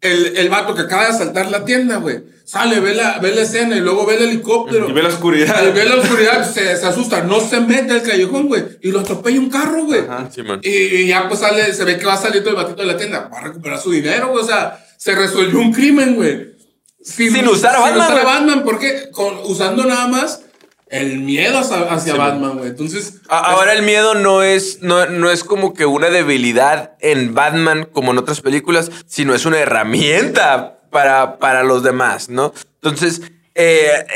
El, el vato que acaba de asaltar la tienda, güey, sale, ve la, ve la escena y luego ve el helicóptero. Y ve la oscuridad. Y ve la oscuridad, se, se asusta, no se mete al callejón, güey, y lo atropella un carro, güey. Sí, man. Y, y ya pues sale, se ve que va saliendo el batito de la tienda, va a recuperar su dinero, güey, o sea, se resolvió un crimen, güey. Sin usar a Batman, Sin usar a. Batman, porque con, usando nada más el miedo hacia, Batman, güey. Entonces, Ahora el miedo no es, no, no es como que una debilidad en Batman como en otras películas, sino es una herramienta para, para los demás, ¿no? Entonces, eh,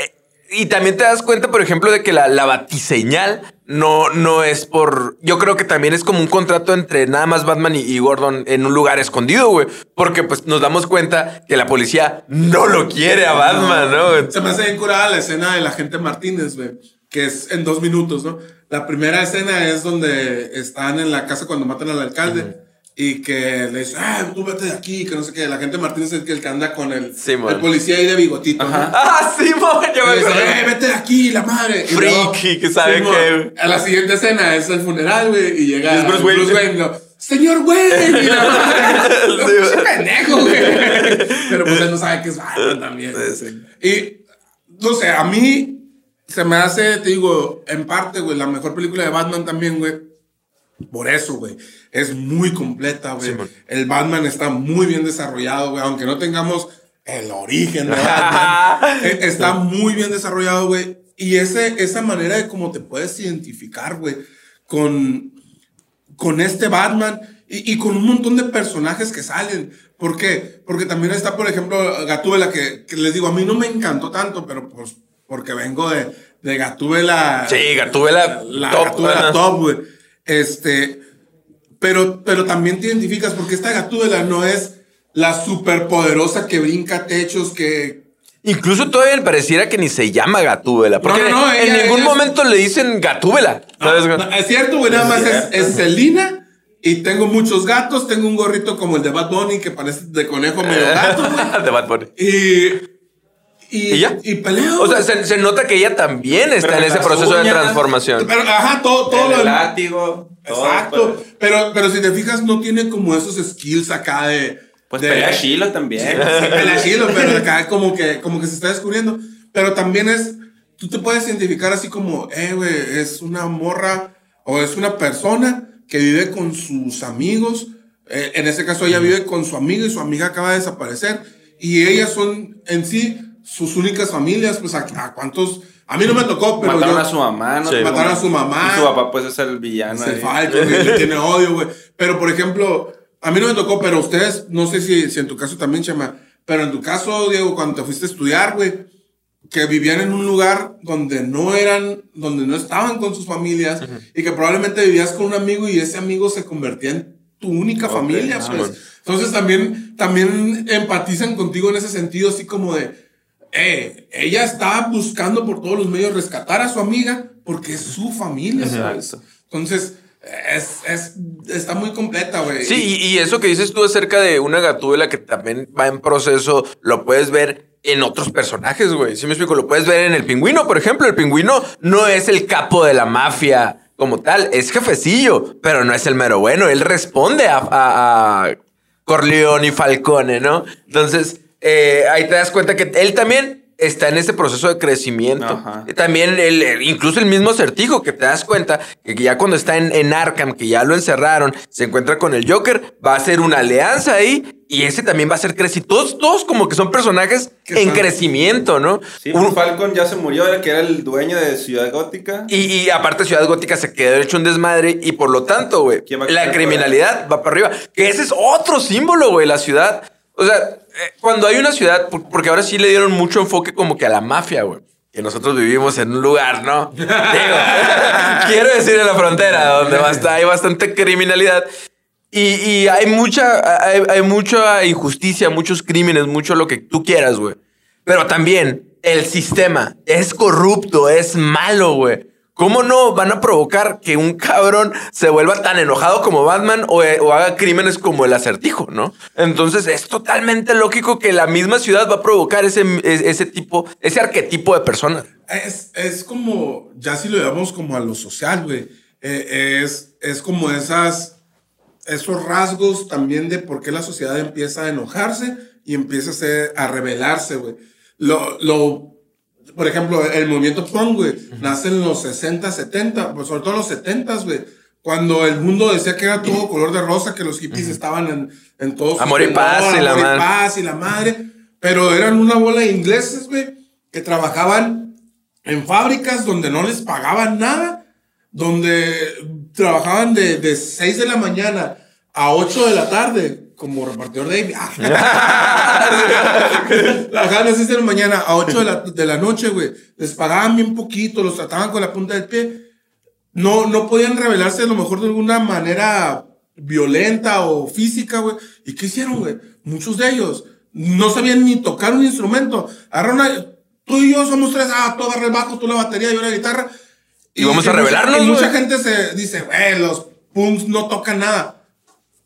y también te das cuenta, por ejemplo, de que la, la batiseñal no, no es por... Yo creo que también es como un contrato entre nada más Batman y, y Gordon en un lugar escondido, güey. Porque pues nos damos cuenta que la policía no lo quiere a Batman, ¿no? Se me hace bien curada la escena del agente Martínez, güey, que es en dos minutos, ¿no? La primera escena es donde están en la casa cuando matan al alcalde y que le dice, ah, tú vete de aquí, que no sé qué. El agente Martínez es el que, que anda con el, Sí, el policía ahí de bigotito, ¿no? Ah, sí, mo, yo me dice, eh, vete de aquí, la madre. Y Friki, que sabe mo, qué, güey. A la siguiente escena es el funeral, güey, y llega es Bruce Wayne. y lo, Señor Wayne. Y la madre, Sí, "No, pendejo, güey. Pero pues él no sabe que es Batman también. Y, no sé, a mí se me hace, te digo, en parte, güey, la mejor película de Batman también, güey. Por eso, güey. Es muy completa, güey. Sí, el Batman está muy bien desarrollado, güey. Aunque no tengamos el origen de Batman. eh, está muy bien desarrollado, güey. Y ese, esa manera de cómo te puedes identificar, güey, con, con este Batman y, y con un montón de personajes que salen. ¿Por qué? Porque también está, por ejemplo, Gatúbela, que, que les digo, a mí no me encantó tanto, pero pues porque vengo de, de Gatúbela. Sí, Gatúbela La top, Gatúbela top, güey. Este, pero, pero también te identificas porque esta Gatúbela no es la superpoderosa que brinca techos, que, Incluso todavía pareciera que ni se llama Gatúbela. Porque No, no, no, en ella- ningún ella es- momento le dicen Gatúbela. ¿sabes? No, es cierto, güey, nada Es más es, Selina y tengo muchos gatos, tengo un gorrito como el de Bad Bunny que parece de conejo medio gato, de Bad Bunny. Y, y, ¿Y ya? y peleo. O sea, se, se nota que ella también está Pero en ese proceso de transformación. pero, ajá, todo, todo lo el demás. látigo. Exacto. Pero, pero si te fijas, no tiene como esos skills acá de. Pues de, pelea también. Sí, pelea pero acá como que, como que se está descubriendo. Pero también es. Tú te puedes identificar así como, eh, güey, es una morra o es una persona que vive con sus amigos. Eh, en ese caso, ella vive con su amiga y su amiga acaba de desaparecer. Y ellas son en sí sus únicas familias. Pues a, a cuántos. A mí no me tocó, pero. Mataron yo- a su mamá, ¿no? Sí. Mataron a su mamá. Y su papá, pues, es el villano. es el ahí. Falcon, y le tiene odio, güey. Pero, por ejemplo, a mí no me tocó, pero ustedes, no sé si, si en tu caso también, Chema, pero en tu caso, Diego, cuando te fuiste a estudiar, güey, que vivían en un lugar donde no eran, donde no estaban con sus familias y que probablemente vivías con un amigo y ese amigo se convertía en tu única familia, ah, pues. Entonces también, también empatizan contigo en ese sentido, así como de, eh, ella está buscando por todos los medios rescatar a su amiga porque es su familia, ¿sabes? Entonces, es, es, está muy completa, güey. Sí, y, y eso que dices tú acerca de una Gatúbela que también va en proceso, lo puedes ver en otros personajes, güey. Si me explico, lo puedes ver en el pingüino, por ejemplo. El pingüino no es el capo de la mafia como tal, es jefecillo, pero no es el mero bueno. Él responde a, a- a Corleone y Falcone, ¿no? Entonces, eh, ahí te das cuenta que él también está en ese proceso de crecimiento. Ajá. También, el, incluso el mismo acertijo, que te das cuenta que ya cuando está en, en Arkham, que ya lo encerraron, se encuentra con el Joker, va a hacer una alianza ahí y ese también va a ser crecido. Todos, todos como que son personajes Que en crecimiento, ¿no? Sí, Un- un Falcon ya se murió, que era el dueño de Ciudad Gótica. y, y aparte Ciudad Gótica se quedó hecho un desmadre y por lo tanto, güey, ¿Quién va a la criminalidad va para arriba. Que ese es otro símbolo, güey, la ciudad. O sea, eh, cuando hay una ciudad, por- porque ahora sí le dieron mucho enfoque como que a la mafia, güey. Que nosotros vivimos en un lugar, ¿no? Digo, quiero decir en la frontera, donde hay bastante criminalidad. Y, y hay mucha, hay, hay mucha injusticia, muchos crímenes, mucho lo que tú quieras, güey. Pero también el sistema es corrupto, es malo, güey. ¿Cómo no van a provocar que un cabrón se vuelva tan enojado como Batman o, eh, o haga crímenes como el acertijo, no? Entonces es totalmente lógico que la misma ciudad va a provocar ese, ese tipo, ese arquetipo de persona. Es, es como, ya si lo llevamos como a lo social, güey. eh, es, es como esas, esos rasgos también de por qué la sociedad empieza a enojarse y empieza a, a rebelarse, güey. Lo, lo, por ejemplo, el movimiento punk, güey, nace en los 60, 70, pues sobre todo en los 70, güey. Cuando el mundo decía que era todo color de rosa, que los hippies estaban en, en todos Amor y paz y la amor madre. paz y la madre. Pero eran una bola de ingleses, güey, que trabajaban en fábricas donde no les pagaban nada, donde trabajaban de, de 6 de la mañana a 8 de la tarde como repartidor de 6 de la mañana a 8 de la, de la noche, güey. Les pagaban bien poquito, los trataban con la punta del pie. No, no podían rebelarse a lo mejor de alguna manera violenta o física, güey. ¿Y qué hicieron, güey? Muchos de ellos no sabían ni tocar un instrumento. Agarraron a, tú y yo somos tres, ah, tú agarra el bajo, tú la batería, yo la guitarra. Y vamos a mucha- rebelarnos, Y mucha gente se dice, güey, los punks no tocan nada.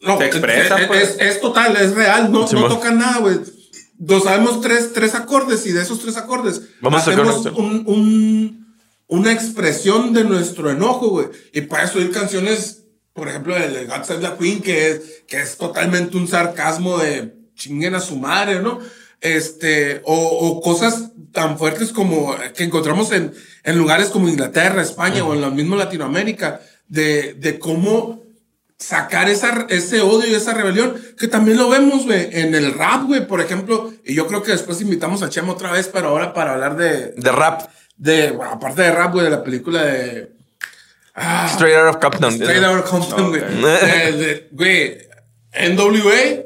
No, Se expresa, es, pues. es- es total, es real, no, no tocan nada, güey. Nos sabemos tres, tres acordes y de esos tres acordes Vamos a hacemos una un, un- una expresión de nuestro enojo, güey. Y para eso hay canciones, por ejemplo, el de God Save the Queen, que es, que es totalmente un sarcasmo de chinguen a su madre, ¿no? Este, o, o cosas tan fuertes como que encontramos en, en lugares como Inglaterra, España o en la misma Latinoamérica, de, de cómo sacar esa, ese odio y esa rebelión, que también lo vemos, güey, en el rap, güey, por ejemplo, y yo creo que después invitamos a Chema otra vez, pero ahora para hablar de, De rap. de, bueno, aparte de rap, güey, de la película de... Ah, Straight out of Compton. Straight Outta Compton, güey. De- Güey, NWA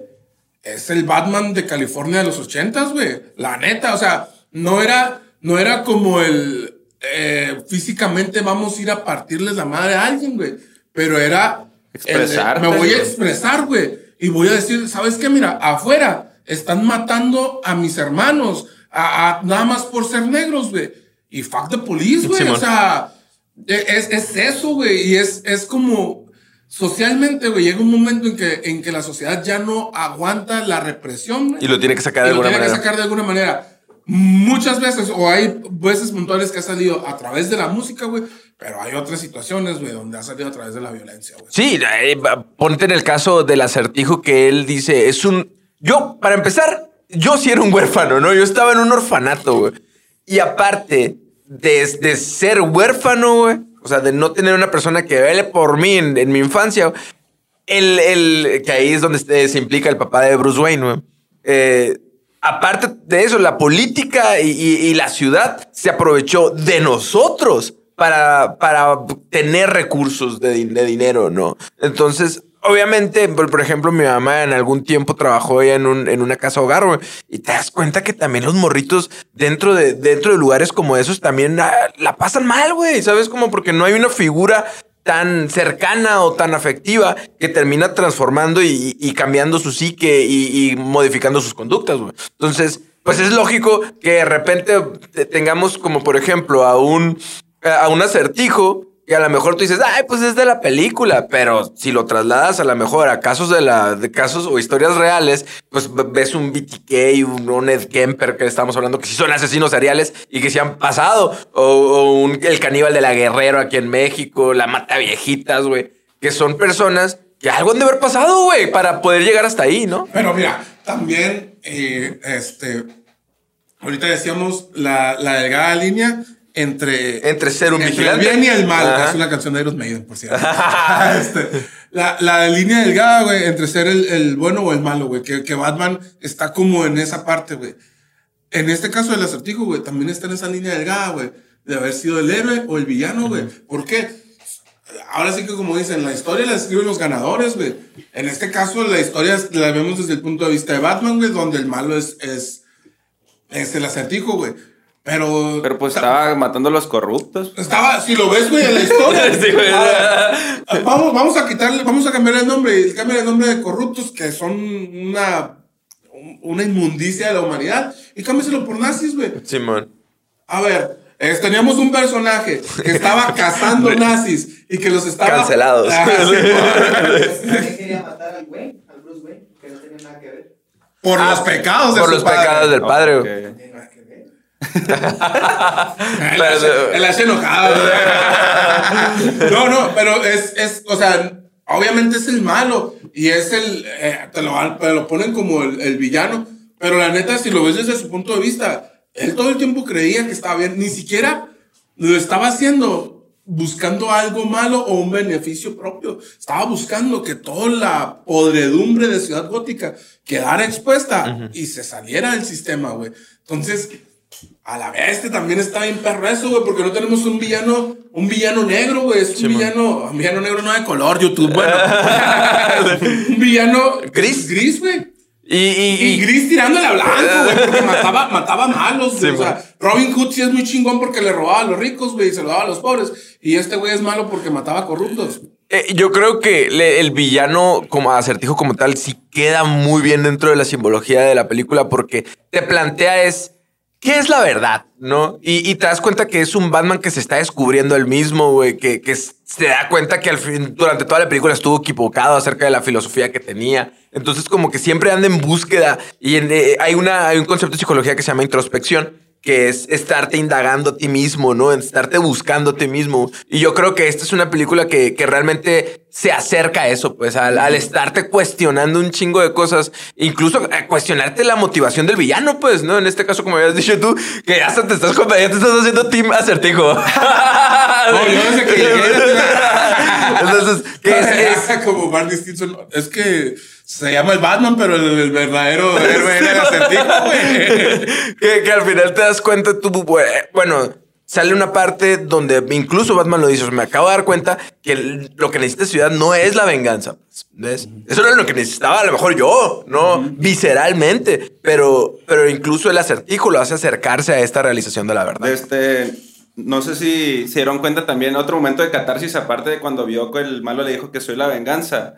es el Batman de California de los ochentas, güey. La neta, o sea, no era, no era como el... eh, físicamente vamos a ir a partirles la madre a alguien, güey. Pero era... el Expresarte, me voy a expresar, güey. Y voy a decir, ¿sabes qué? Mira, afuera están matando a mis hermanos. a- a- nada más por ser negros, güey. Y fuck the police, güey. O sea, e, es, es eso, güey. Y es, es como socialmente, güey, llega un momento en que, en que la sociedad ya no aguanta la represión, güey. Y lo tiene que sacar Y de lo alguna tiene manera. que sacar de alguna manera. Muchas veces, o hay veces puntuales que ha salido a través de la música, güey. Pero hay otras situaciones, güey, donde ha salido a través de la violencia, güey. Sí, eh, ponte en el caso del acertijo que él dice, es un... Yo, para empezar, yo sí era un huérfano, ¿no? Yo estaba en un orfanato, güey. Y aparte de, ser huérfano, güey, o sea, de no tener una persona que vele por mí en, en mi infancia, el, el, que ahí es donde se, se implica el papá de Bruce Wayne, güey. Eh, aparte de eso, la política y, y- y la ciudad se aprovechó de nosotros para, para tener recursos de, de dinero, ¿no? Entonces, obviamente, por, ejemplo, mi mamá en algún tiempo trabajó ella en, un, en una casa hogar, güey, y te das cuenta que también los morritos dentro de, dentro de lugares como esos también ah, la pasan mal, güey, ¿sabes? Como porque no hay una figura tan cercana o tan afectiva que termina transformando y, cambiando su psique y, y modificando sus conductas, güey. Entonces, pues es lógico que de repente te- tengamos como, por ejemplo, a un, a un acertijo que a lo mejor tú dices, ay, pues es de la película, pero si lo trasladas a lo mejor a casos de la, de casos o historias reales, pues ves un BTK, un, un Ed Kemper que estamos hablando que sí son asesinos seriales y que se han pasado, o, o un, el caníbal de la Guerrero aquí en México, la mata viejitas, güey, que son personas que algo han de haber pasado, güey, para poder llegar hasta ahí, ¿no? Pero mira, también, eh, este, ahorita decíamos la, la delgada línea entre, Entre ser un entre vigilante. el bien y el mal. Ajá. Es una canción de Iron Maiden, por cierto. Este, la, la línea delgada, güey, entre ser el, el bueno o el malo, güey. Que, que Batman está como en esa parte, güey. En este caso del acertijo, güey, también está en esa línea delgada, güey. De haber sido el héroe o el villano, güey. ¿Por qué? Ahora sí que como dicen, la historia la escriben los ganadores, güey. En este caso, la historia la vemos desde el punto de vista de Batman, güey, donde el malo es, es, es el acertijo, güey. Pero, Pero pues estaba matando a los corruptos. estaba, si lo ves, güey, en la historia. Sí, güey. Ah, vamos, vamos a quitarle, vamos a cambiar el nombre. Y cambia el nombre de corruptos, que son una, una inmundicia de la humanidad. Y cámbiaselo por nazis, güey. Simón. A ver, es- teníamos un personaje que estaba cazando nazis y que los estaba. Cancelados. Ah, sí, quería matar al Wayne, al Bruce Wayne, que no tenía nada que ver. por Ah, los pecados de Por su los padre. pecados del padre, güey. Él hace- enojado. No, no, pero es, es, o sea, obviamente es el malo y es el, eh, te, lo, te lo ponen como el, el villano, Pero la neta, si lo ves desde su punto de vista, él todo el tiempo creía que estaba bien. Ni siquiera lo estaba haciendo buscando algo malo o un beneficio propio. Estaba buscando que toda la podredumbre de Ciudad Gótica quedara expuesta y se saliera del sistema, güey. Entonces, a la vez este también está bien perro eso, güey, porque no tenemos un villano, un villano negro, güey. Es un villano, un villano negro no de color, YouTube, bueno. un villano Gris. Gris, güey. Y, y, Y y- Gris tirándole a blanco, güey, porque mataba, mataba malos, güey. Sí, o sea, Robin Hood sí es muy chingón porque le robaba a los ricos, güey, y se lo daba a los pobres. Y este güey es malo porque mataba corruptos. Eh, yo creo que le- el villano como acertijo como tal sí queda muy bien dentro de la simbología de la película porque te plantea es qué es la verdad, ¿no? Y, y te das cuenta que es un Batman que se está descubriendo él mismo, güey, que, que se da cuenta que al fin, durante toda la película estuvo equivocado acerca de la filosofía que tenía. Entonces como que siempre anda en búsqueda y en- eh, hay, una, hay un concepto de psicología que se llama introspección que es estarte indagando a ti mismo, ¿no? Estarte buscando a ti mismo. Y yo creo que esta es una película que, que realmente se acerca a eso, pues, al, al estarte cuestionando un chingo de cosas, incluso a cuestionarte la motivación del villano, pues, ¿no? En este caso, como habías dicho tú, que hasta te estás, ya te estás haciendo team acertijo. Yo. Entonces, es, es- como Barney Stinson. Es que se llama el Batman, pero el, el verdadero héroe era el acertijo, güey. que, que al final te das cuenta tú, bue- bueno, sale una parte donde incluso Batman lo dice, o sea, me acabo de dar cuenta que lo que necesita Ciudad no es la venganza. ¿ves? Eso era lo que necesitaba a lo mejor yo, ¿no? Visceralmente, pero, pero incluso el acertijo lo hace acercarse a esta realización de la verdad. Este, no sé si se dieron cuenta también, otro momento de catarsis, aparte de cuando vio que el malo le dijo que soy la venganza.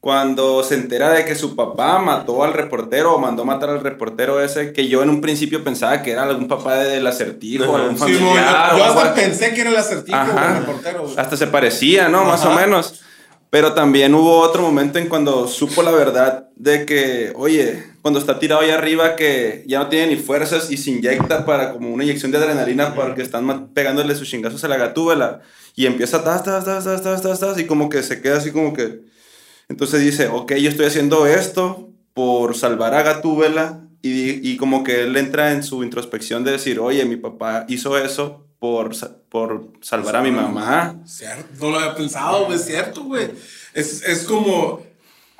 Cuando se entera de que su papá mató al reportero o mandó matar al reportero ese, que yo en un principio pensaba que era algún papá del acertijo, algún Sí, mo, familiar. yo, hasta pensé que era el acertijo, Ajá. el reportero. Hasta se parecía, ¿no? Más o Ajá. menos. Pero también hubo otro momento en cuando supo la verdad de que, oye, cuando está tirado ahí arriba que ya no tiene ni fuerzas y se inyecta para como una inyección de adrenalina porque están pegándole sus chingazos a la gatúbela y empieza tas, tas, tas, tas, tas, tas, tas, y como que se queda así como que... Entonces dice, ok, yo estoy haciendo esto por salvar a Gatúbela y, y como que él entra en su introspección de decir, oye, mi papá hizo eso por, por salvar a mi mamá. Cierto, no lo había pensado, güey, es cierto, güey. Es, es como.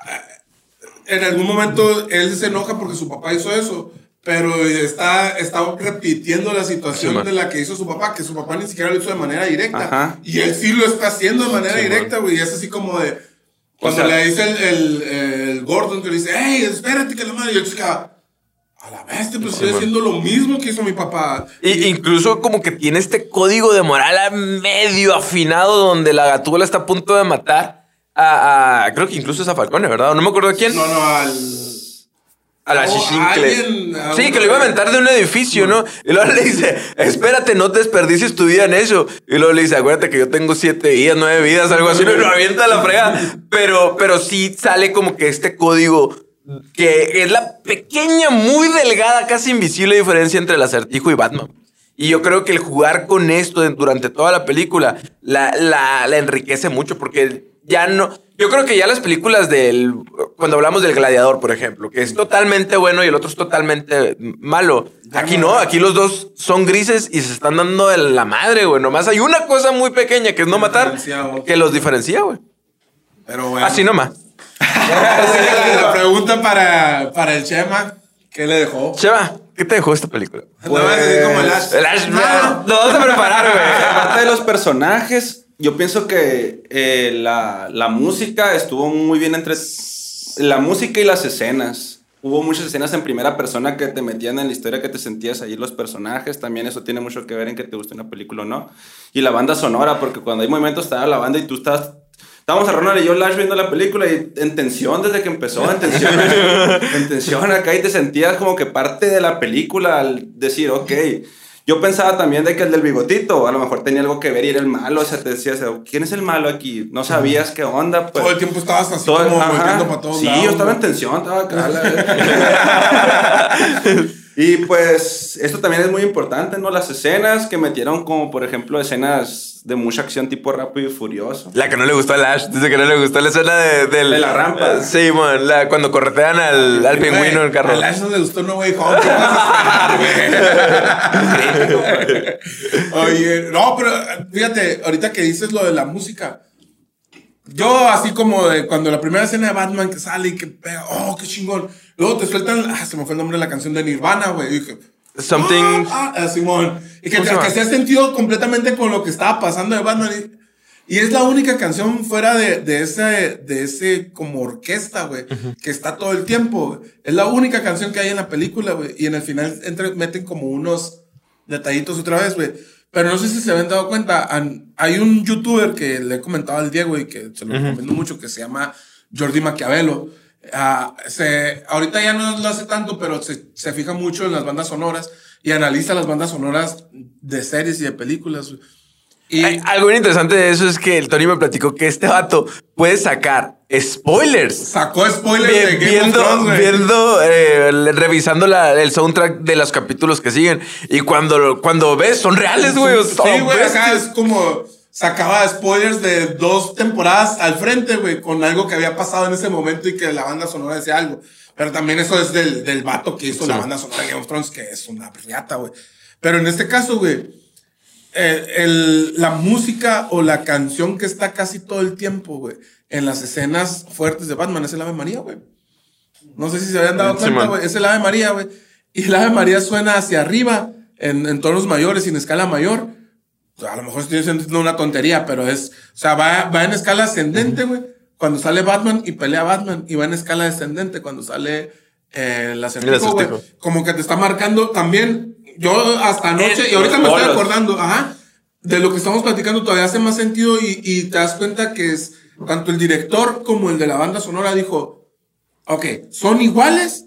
ah, En algún momento él se enoja porque su papá hizo eso, pero está, está repitiendo la situación Sí, de la que hizo su papá, que su papá ni siquiera lo hizo de manera directa. Ajá. Y él sí lo está haciendo de manera Sí, directa, güey. Y es así como de. Cuando O sea- le dice el, el, el Gordon que le dice, hey, espérate que la madre. Y se queda, a la bestia, pues estoy man. haciendo lo mismo que hizo mi papá. Y, incluso como que tiene este código de moral a medio afinado donde la gatúbela está a punto de matar a, a- creo que incluso es a Falcone, ¿verdad? No me acuerdo de quién. No, no, al. A la alguien, a Sí, que lo iba a aventar de un edificio, ¿no? Y luego le dice, espérate, no desperdicies tu vida en eso. Y luego le dice, acuérdate que yo tengo siete vidas, nueve vidas, algo así, y lo avienta a la fregada. Pero, pero sí sale como que este código que es la pequeña, muy delgada, casi invisible diferencia entre el acertijo y Batman. Y yo creo que el jugar con esto durante toda la película la, la, la enriquece mucho porque ya no... Yo creo que ya las películas del... Cuando hablamos del gladiador, por ejemplo, que es totalmente bueno y el otro es totalmente malo. Aquí no, aquí los dos son grises y se están dando de la madre, güey. Nomás hay una cosa muy pequeña que es no matar que los diferencia, güey. Pero bueno. Así nomás. la, la pregunta para, para el Chema, ¿qué le dejó? Cheva, ¿qué te dejó esta película? no vas a decir como el Ash. El Ash, No. no, vas a preparar, güey. Aparte de los personajes, yo pienso que eh, la, la música estuvo muy bien entre... La música y las escenas. Hubo muchas escenas en primera persona que te metían en la historia, que te sentías ahí los personajes. También eso tiene mucho que ver en que te guste una película o no. Y la banda sonora, porque cuando hay momentos estaba la banda y tú estás... Estábamos a Ronald y yo Lash viendo la película y en tensión desde que empezó, en tensión, en tensión acá y te sentías como que parte de la película al decir, ok, yo pensaba también de que el del bigotito a lo mejor tenía algo que ver y era el malo, o sea, te decías, ¿quién es el malo aquí? No sabías qué onda, pues. Todo el tiempo estabas así Todo- como para todos Sí, lados. yo estaba güey. en tensión, estaba acá. Y pues esto también es muy importante, ¿no? Las escenas que metieron como, por ejemplo, escenas de mucha acción tipo rápido y furioso. La que no le gustó a Lash, dice que no le gustó la escena de, la rampa. Sí, man, la, cuando corretean al, al pingüino en el carro. A Lash no le gustó No Way Home. ¿qué vas a esperar, güey? Oye, no, pero fíjate, ahorita que dices lo de la música. Yo, así como de cuando la primera escena de Batman que sale y que pega, oh, qué chingón. Luego te sueltan, ah, se me fue el nombre de la canción de Nirvana, güey. Y dije, Something. Ah, ah, Simón. Y que, ¿Cómo se que llama? hacía sentido completamente con lo que estaba pasando de Batman. Y, y es la única canción fuera de, de ese, de ese como orquesta, güey, que está todo el tiempo. güey. Es la única canción que hay en la película, güey. Y en el final entre- meten como unos detallitos otra vez, güey. Pero no sé si se habían dado cuenta. Hay un youtuber que le he comentado al Diego y que se lo recomiendo mucho, que se llama Jordi Maquiavelo. Ah, se, ahorita ya no lo hace tanto, pero se, se fija mucho en las bandas sonoras y analiza las bandas sonoras de series y de películas. Y algo bien interesante de eso es que el Tony me platicó que este vato puede sacar spoilers. sacó spoilers de Vi- Game viendo, of Thrones, viendo, eh, revisando la- el soundtrack de los capítulos que siguen. Y cuando, cuando ves, son reales, güey. Sí, güey, acá es como sacaba spoilers de dos temporadas al frente, güey, con algo que había pasado en ese momento y que la banda sonora decía algo. Pero también eso es del, del vato que hizo la banda sonora de Game of Thrones, que es una riata, güey. Pero en este caso, güey, eh, el- la música o la canción que está casi todo el tiempo, güey, en las escenas fuertes de Batman es el Ave María, güey. No sé si se habían dado Sí, cuenta, güey. Es el Ave María, güey. Y el Ave María suena hacia arriba, en, en tonos mayores en escala mayor. O sea, a lo mejor estoy diciendo una tontería, pero es. O sea, va, va en escala ascendente, güey. Cuando sale Batman y pelea Batman. Y va en escala descendente cuando sale eh, el acertijo, güey. Como que te está marcando también. Yo hasta anoche, y ahorita me estoy acordando, ajá, de lo que estamos platicando todavía hace más sentido y, y te das cuenta que es tanto el director como el de la banda sonora dijo, ok, son iguales,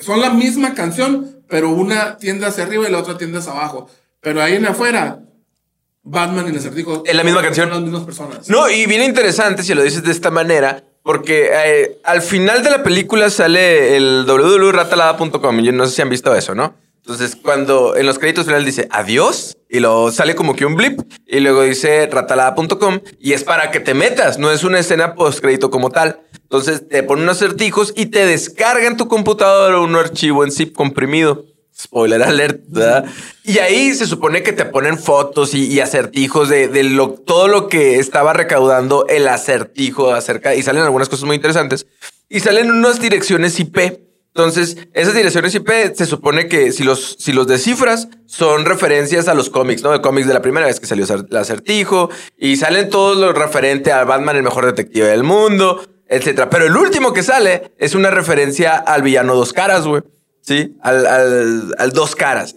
son la misma canción, pero una tiende hacia arriba y la otra tiende hacia abajo. Pero ahí en afuera, Batman y el acertijo Es la misma canción. Son las mismas personas. No, y bien interesante si lo dices de esta manera, porque eh, al final de la película sale el www.ratalada.com. y Yo no sé si han visto eso, ¿no? Entonces, cuando en los créditos final dice adiós y luego sale como que un blip y luego dice ratalada.com y es para que te metas, no es una escena post crédito como tal. Entonces, te ponen unos acertijos y te descarga en tu computadora un archivo en zip comprimido. Spoiler alert. Y ahí se supone que te ponen fotos y, y acertijos de, lo, todo lo que estaba recaudando el acertijo acerca y salen algunas cosas muy interesantes. Y salen unas direcciones IP. Entonces, esas direcciones IP se supone que si los, si los descifras son referencias a los cómics, ¿no? De cómics de la primera vez que salió el acertijo y salen todos los referente a Batman, el mejor detective del mundo, etcétera. Pero el último que sale es una referencia al villano dos caras, güey. Sí, al, al, al dos caras.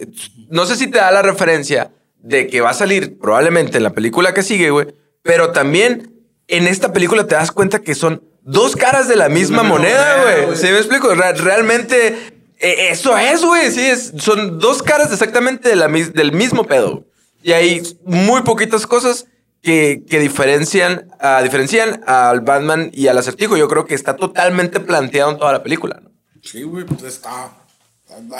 No sé si te da la referencia de que va a salir probablemente en la película que sigue, güey. Pero también en esta película te das cuenta que son dos caras de la misma moneda, güey. ¿Sí me explico? Re- realmente eh, eso es, güey. Sí, es, son dos caras exactamente de la, mis- del mismo pedo. Y hay muy poquitas cosas que, que diferencian, ah, diferencian al Batman y al acertijo. Yo creo que está totalmente planteado en toda la película, ¿no? Sí, güey, pues está.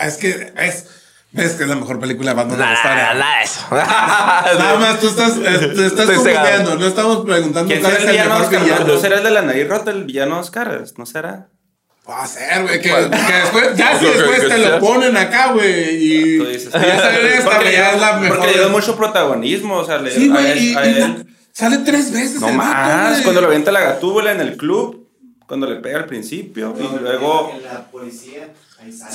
Es que es. Es que es la mejor película de Batman de la Nada, historia. nada eso. Nada más tú estás, eh, te estás confundiendo. No estamos preguntando ¿Quién es el el villano mejor Oscar? villano. ¿No será el de la nariz rota, el villano Oscar? ¿No será? Va a ser, güey, que, que después, ya si después que te sea. lo ponen acá, güey, y, Tú ya sale esta, Porque güey, ya es la mejor. Porque le dio mucho protagonismo, o sea, le, Sí, a güey, sale tres veces No el más, cuando lo avienta la gatúbula en el club, cuando le pega al principio, y luego En la policía,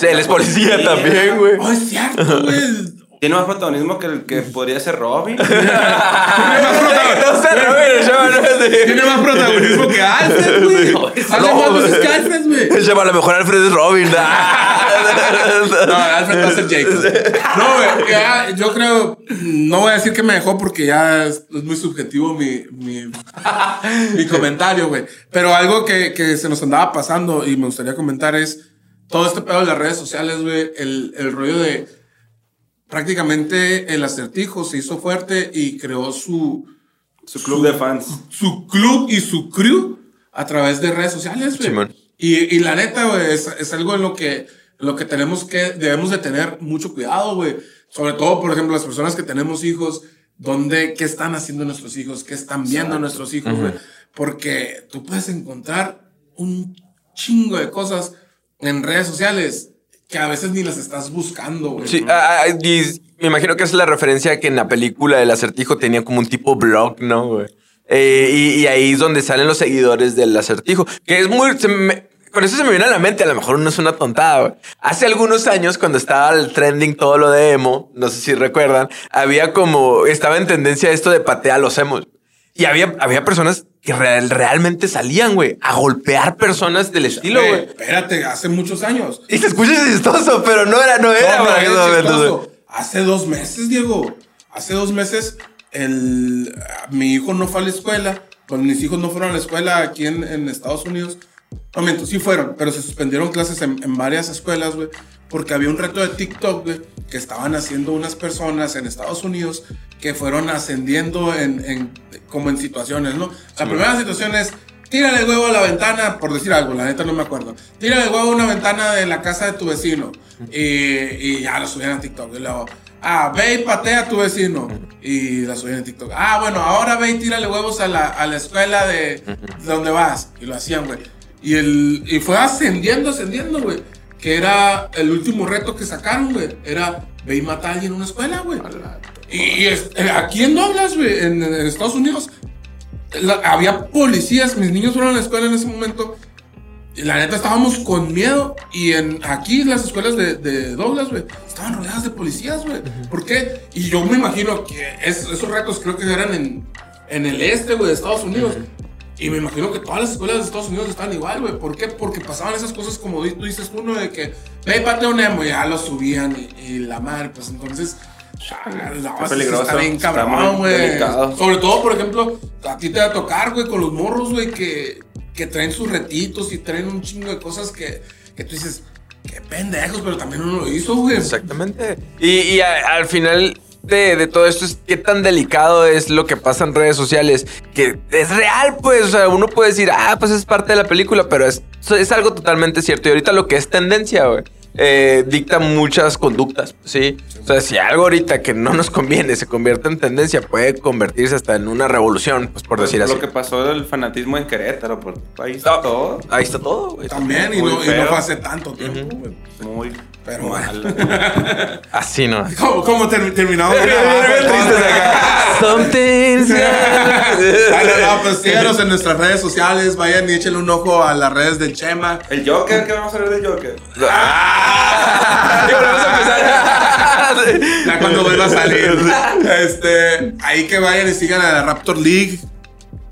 él es policía también, güey. Oh, es cierto, güey. tiene más protagonismo que el que podría ser Robin. Tiene más protagonismo que Alfred, güey. No, más güey. veces que Alfred, güey. Se llama a lo mejor Alfred es Robin. No, Alfred va a ser Jacob. No, güey, ya, yo creo, no voy a decir que me dejó porque ya es, es muy subjetivo mi, mi, mi comentario, güey. Pero algo que, que se nos andaba pasando y me gustaría comentar es todo este pedo de las redes sociales, güey, el, el rollo de prácticamente el acertijo se hizo fuerte y creó su, Su club de fans. su club y su crew a través de redes sociales, güey. Simón. Y, y la neta, güey, es, es algo en lo que lo que tenemos que, debemos de tener mucho cuidado, güey. Sobre todo, por ejemplo, las personas que tenemos hijos, ¿dónde, qué están haciendo nuestros hijos? ¿Qué están viendo nuestros hijos, güey? Porque tú puedes encontrar un chingo de cosas en redes sociales que a veces ni las estás buscando, güey. Sí, ah, ah, me imagino que es la referencia que en la película del acertijo tenía como un tipo blog, ¿no? Eh, y, ahí es donde salen los seguidores del acertijo, que es muy... me- con eso se me viene a la mente, a lo mejor no es una tontada, güey. Hace algunos años, cuando estaba el trending todo lo de emo, no sé si recuerdan, había como, estaba en tendencia esto de patear los emos. Y había, había personas que real- realmente salían, güey, a golpear personas del estilo, güey. espérate, hace muchos años. Y se escucha chistoso, pero no era, no era No, chistoso. Hace dos meses, Diego. Hace dos meses, el, mi hijo no fue a la escuela. Pues mis hijos no fueron a la escuela aquí en, en Estados Unidos. No, miento, sí fueron, pero se suspendieron clases en, en varias escuelas, güey. Porque había un reto de TikTok, güey, que estaban haciendo unas personas en Estados Unidos que fueron ascendiendo en, en- como en situaciones, ¿no? La primera situación es, tírale el huevo a la ventana, por decir algo, la neta no me acuerdo. Tírale el huevo a una ventana de la casa de tu vecino. Y, y ya lo subían a TikTok. Y luego, ah, ve y patea a tu vecino. Y la subían a TikTok. Ah, bueno, ahora ve y tírale huevos a la, a la escuela de, de donde vas. Y lo hacían, güey. Y, el, y fue ascendiendo, ascendiendo, güey. Que era el último reto que sacaron, güey. Era ve y mata a alguien en una escuela, güey. Y, y es- eh, aquí en Douglas, güey, en, en Estados Unidos, la- había policías. Mis niños fueron a la escuela en ese momento. Y la neta estábamos con miedo. Y en aquí las escuelas de, de Douglas, güey, estaban rodeadas de policías, güey. ¿Por qué? Y yo me imagino que es- esos retos creo que eran en, en el este, güey, de Estados Unidos. Y me imagino que todas las escuelas de Estados Unidos están igual, güey. ¿Por qué? Porque pasaban esas cosas como tú dices uno de que ve y patea un emo y ya lo subían y, y la madre, pues entonces. no, eso peligroso, Está bien está cabrón, güey. Sobre todo, por ejemplo, a ti te va a tocar, güey, con los morros, güey, que, que traen sus retitos y traen un chingo de cosas que, que tú dices, qué pendejos, pero también uno lo hizo, güey. Exactamente. Y, y a- al final de, de todo esto es qué tan delicado es lo que pasa en redes sociales, que es real, pues, o sea, uno puede decir, ah, pues es parte de la película, pero es, es algo totalmente cierto. Y ahorita lo que es tendencia, güey. eh, dicta muchas conductas, ¿sí? O sea, si algo ahorita que no nos conviene se convierte en tendencia, puede convertirse hasta en una revolución, pues por decir así. Lo que pasó del fanatismo en Querétaro, por ahí está Ah, todo. Ahí está todo, güey. También, y no, y no fue hace tanto tiempo, güey. Muy Pero mal. Así no. ¿Cómo, cómo ter- terminamos? Something's Ah, no, no, pues síganos en nuestras redes sociales, vayan y échenle un ojo a las redes del Chema. El Joker, ¿qué vamos a hablar del Joker? Y volvemos a empezar. Ya cuando vuelva a salir. Este, ahí que vayan y sigan a la Raptor League.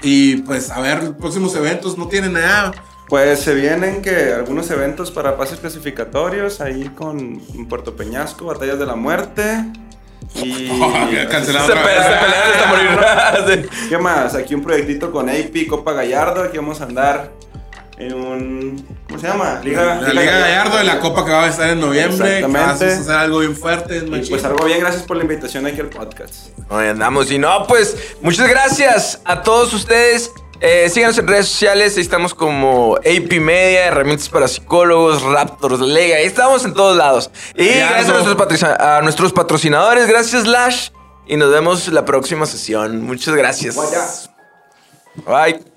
Y pues a ver próximos eventos, no tienen nada. Pues se vienen que algunos eventos para pases clasificatorios ahí con Puerto Peñasco, Batallas de la Muerte. Y. Cancelado Se otra pelea, vez. se pelea morir. ¿Qué más? Aquí un proyectito con AP, Copa Gallardo. Aquí vamos a andar en un. ¿Cómo se llama? La Liga Gallardo de la Copa que va a estar en noviembre. que Vamos a Exactamente. hacer algo bien fuerte. Y pues algo bien, gracias por la invitación aquí al podcast. Hoy andamos. Y no, pues muchas gracias a todos ustedes. Eh, síganos en redes sociales. Ahí estamos como AP Media, herramientas para psicólogos, Raptors Lega. Ahí estamos en todos lados. Y gracias a nuestros, a nuestros patrocinadores. Gracias, Lash. Y nos vemos la próxima sesión. Muchas gracias. Bye.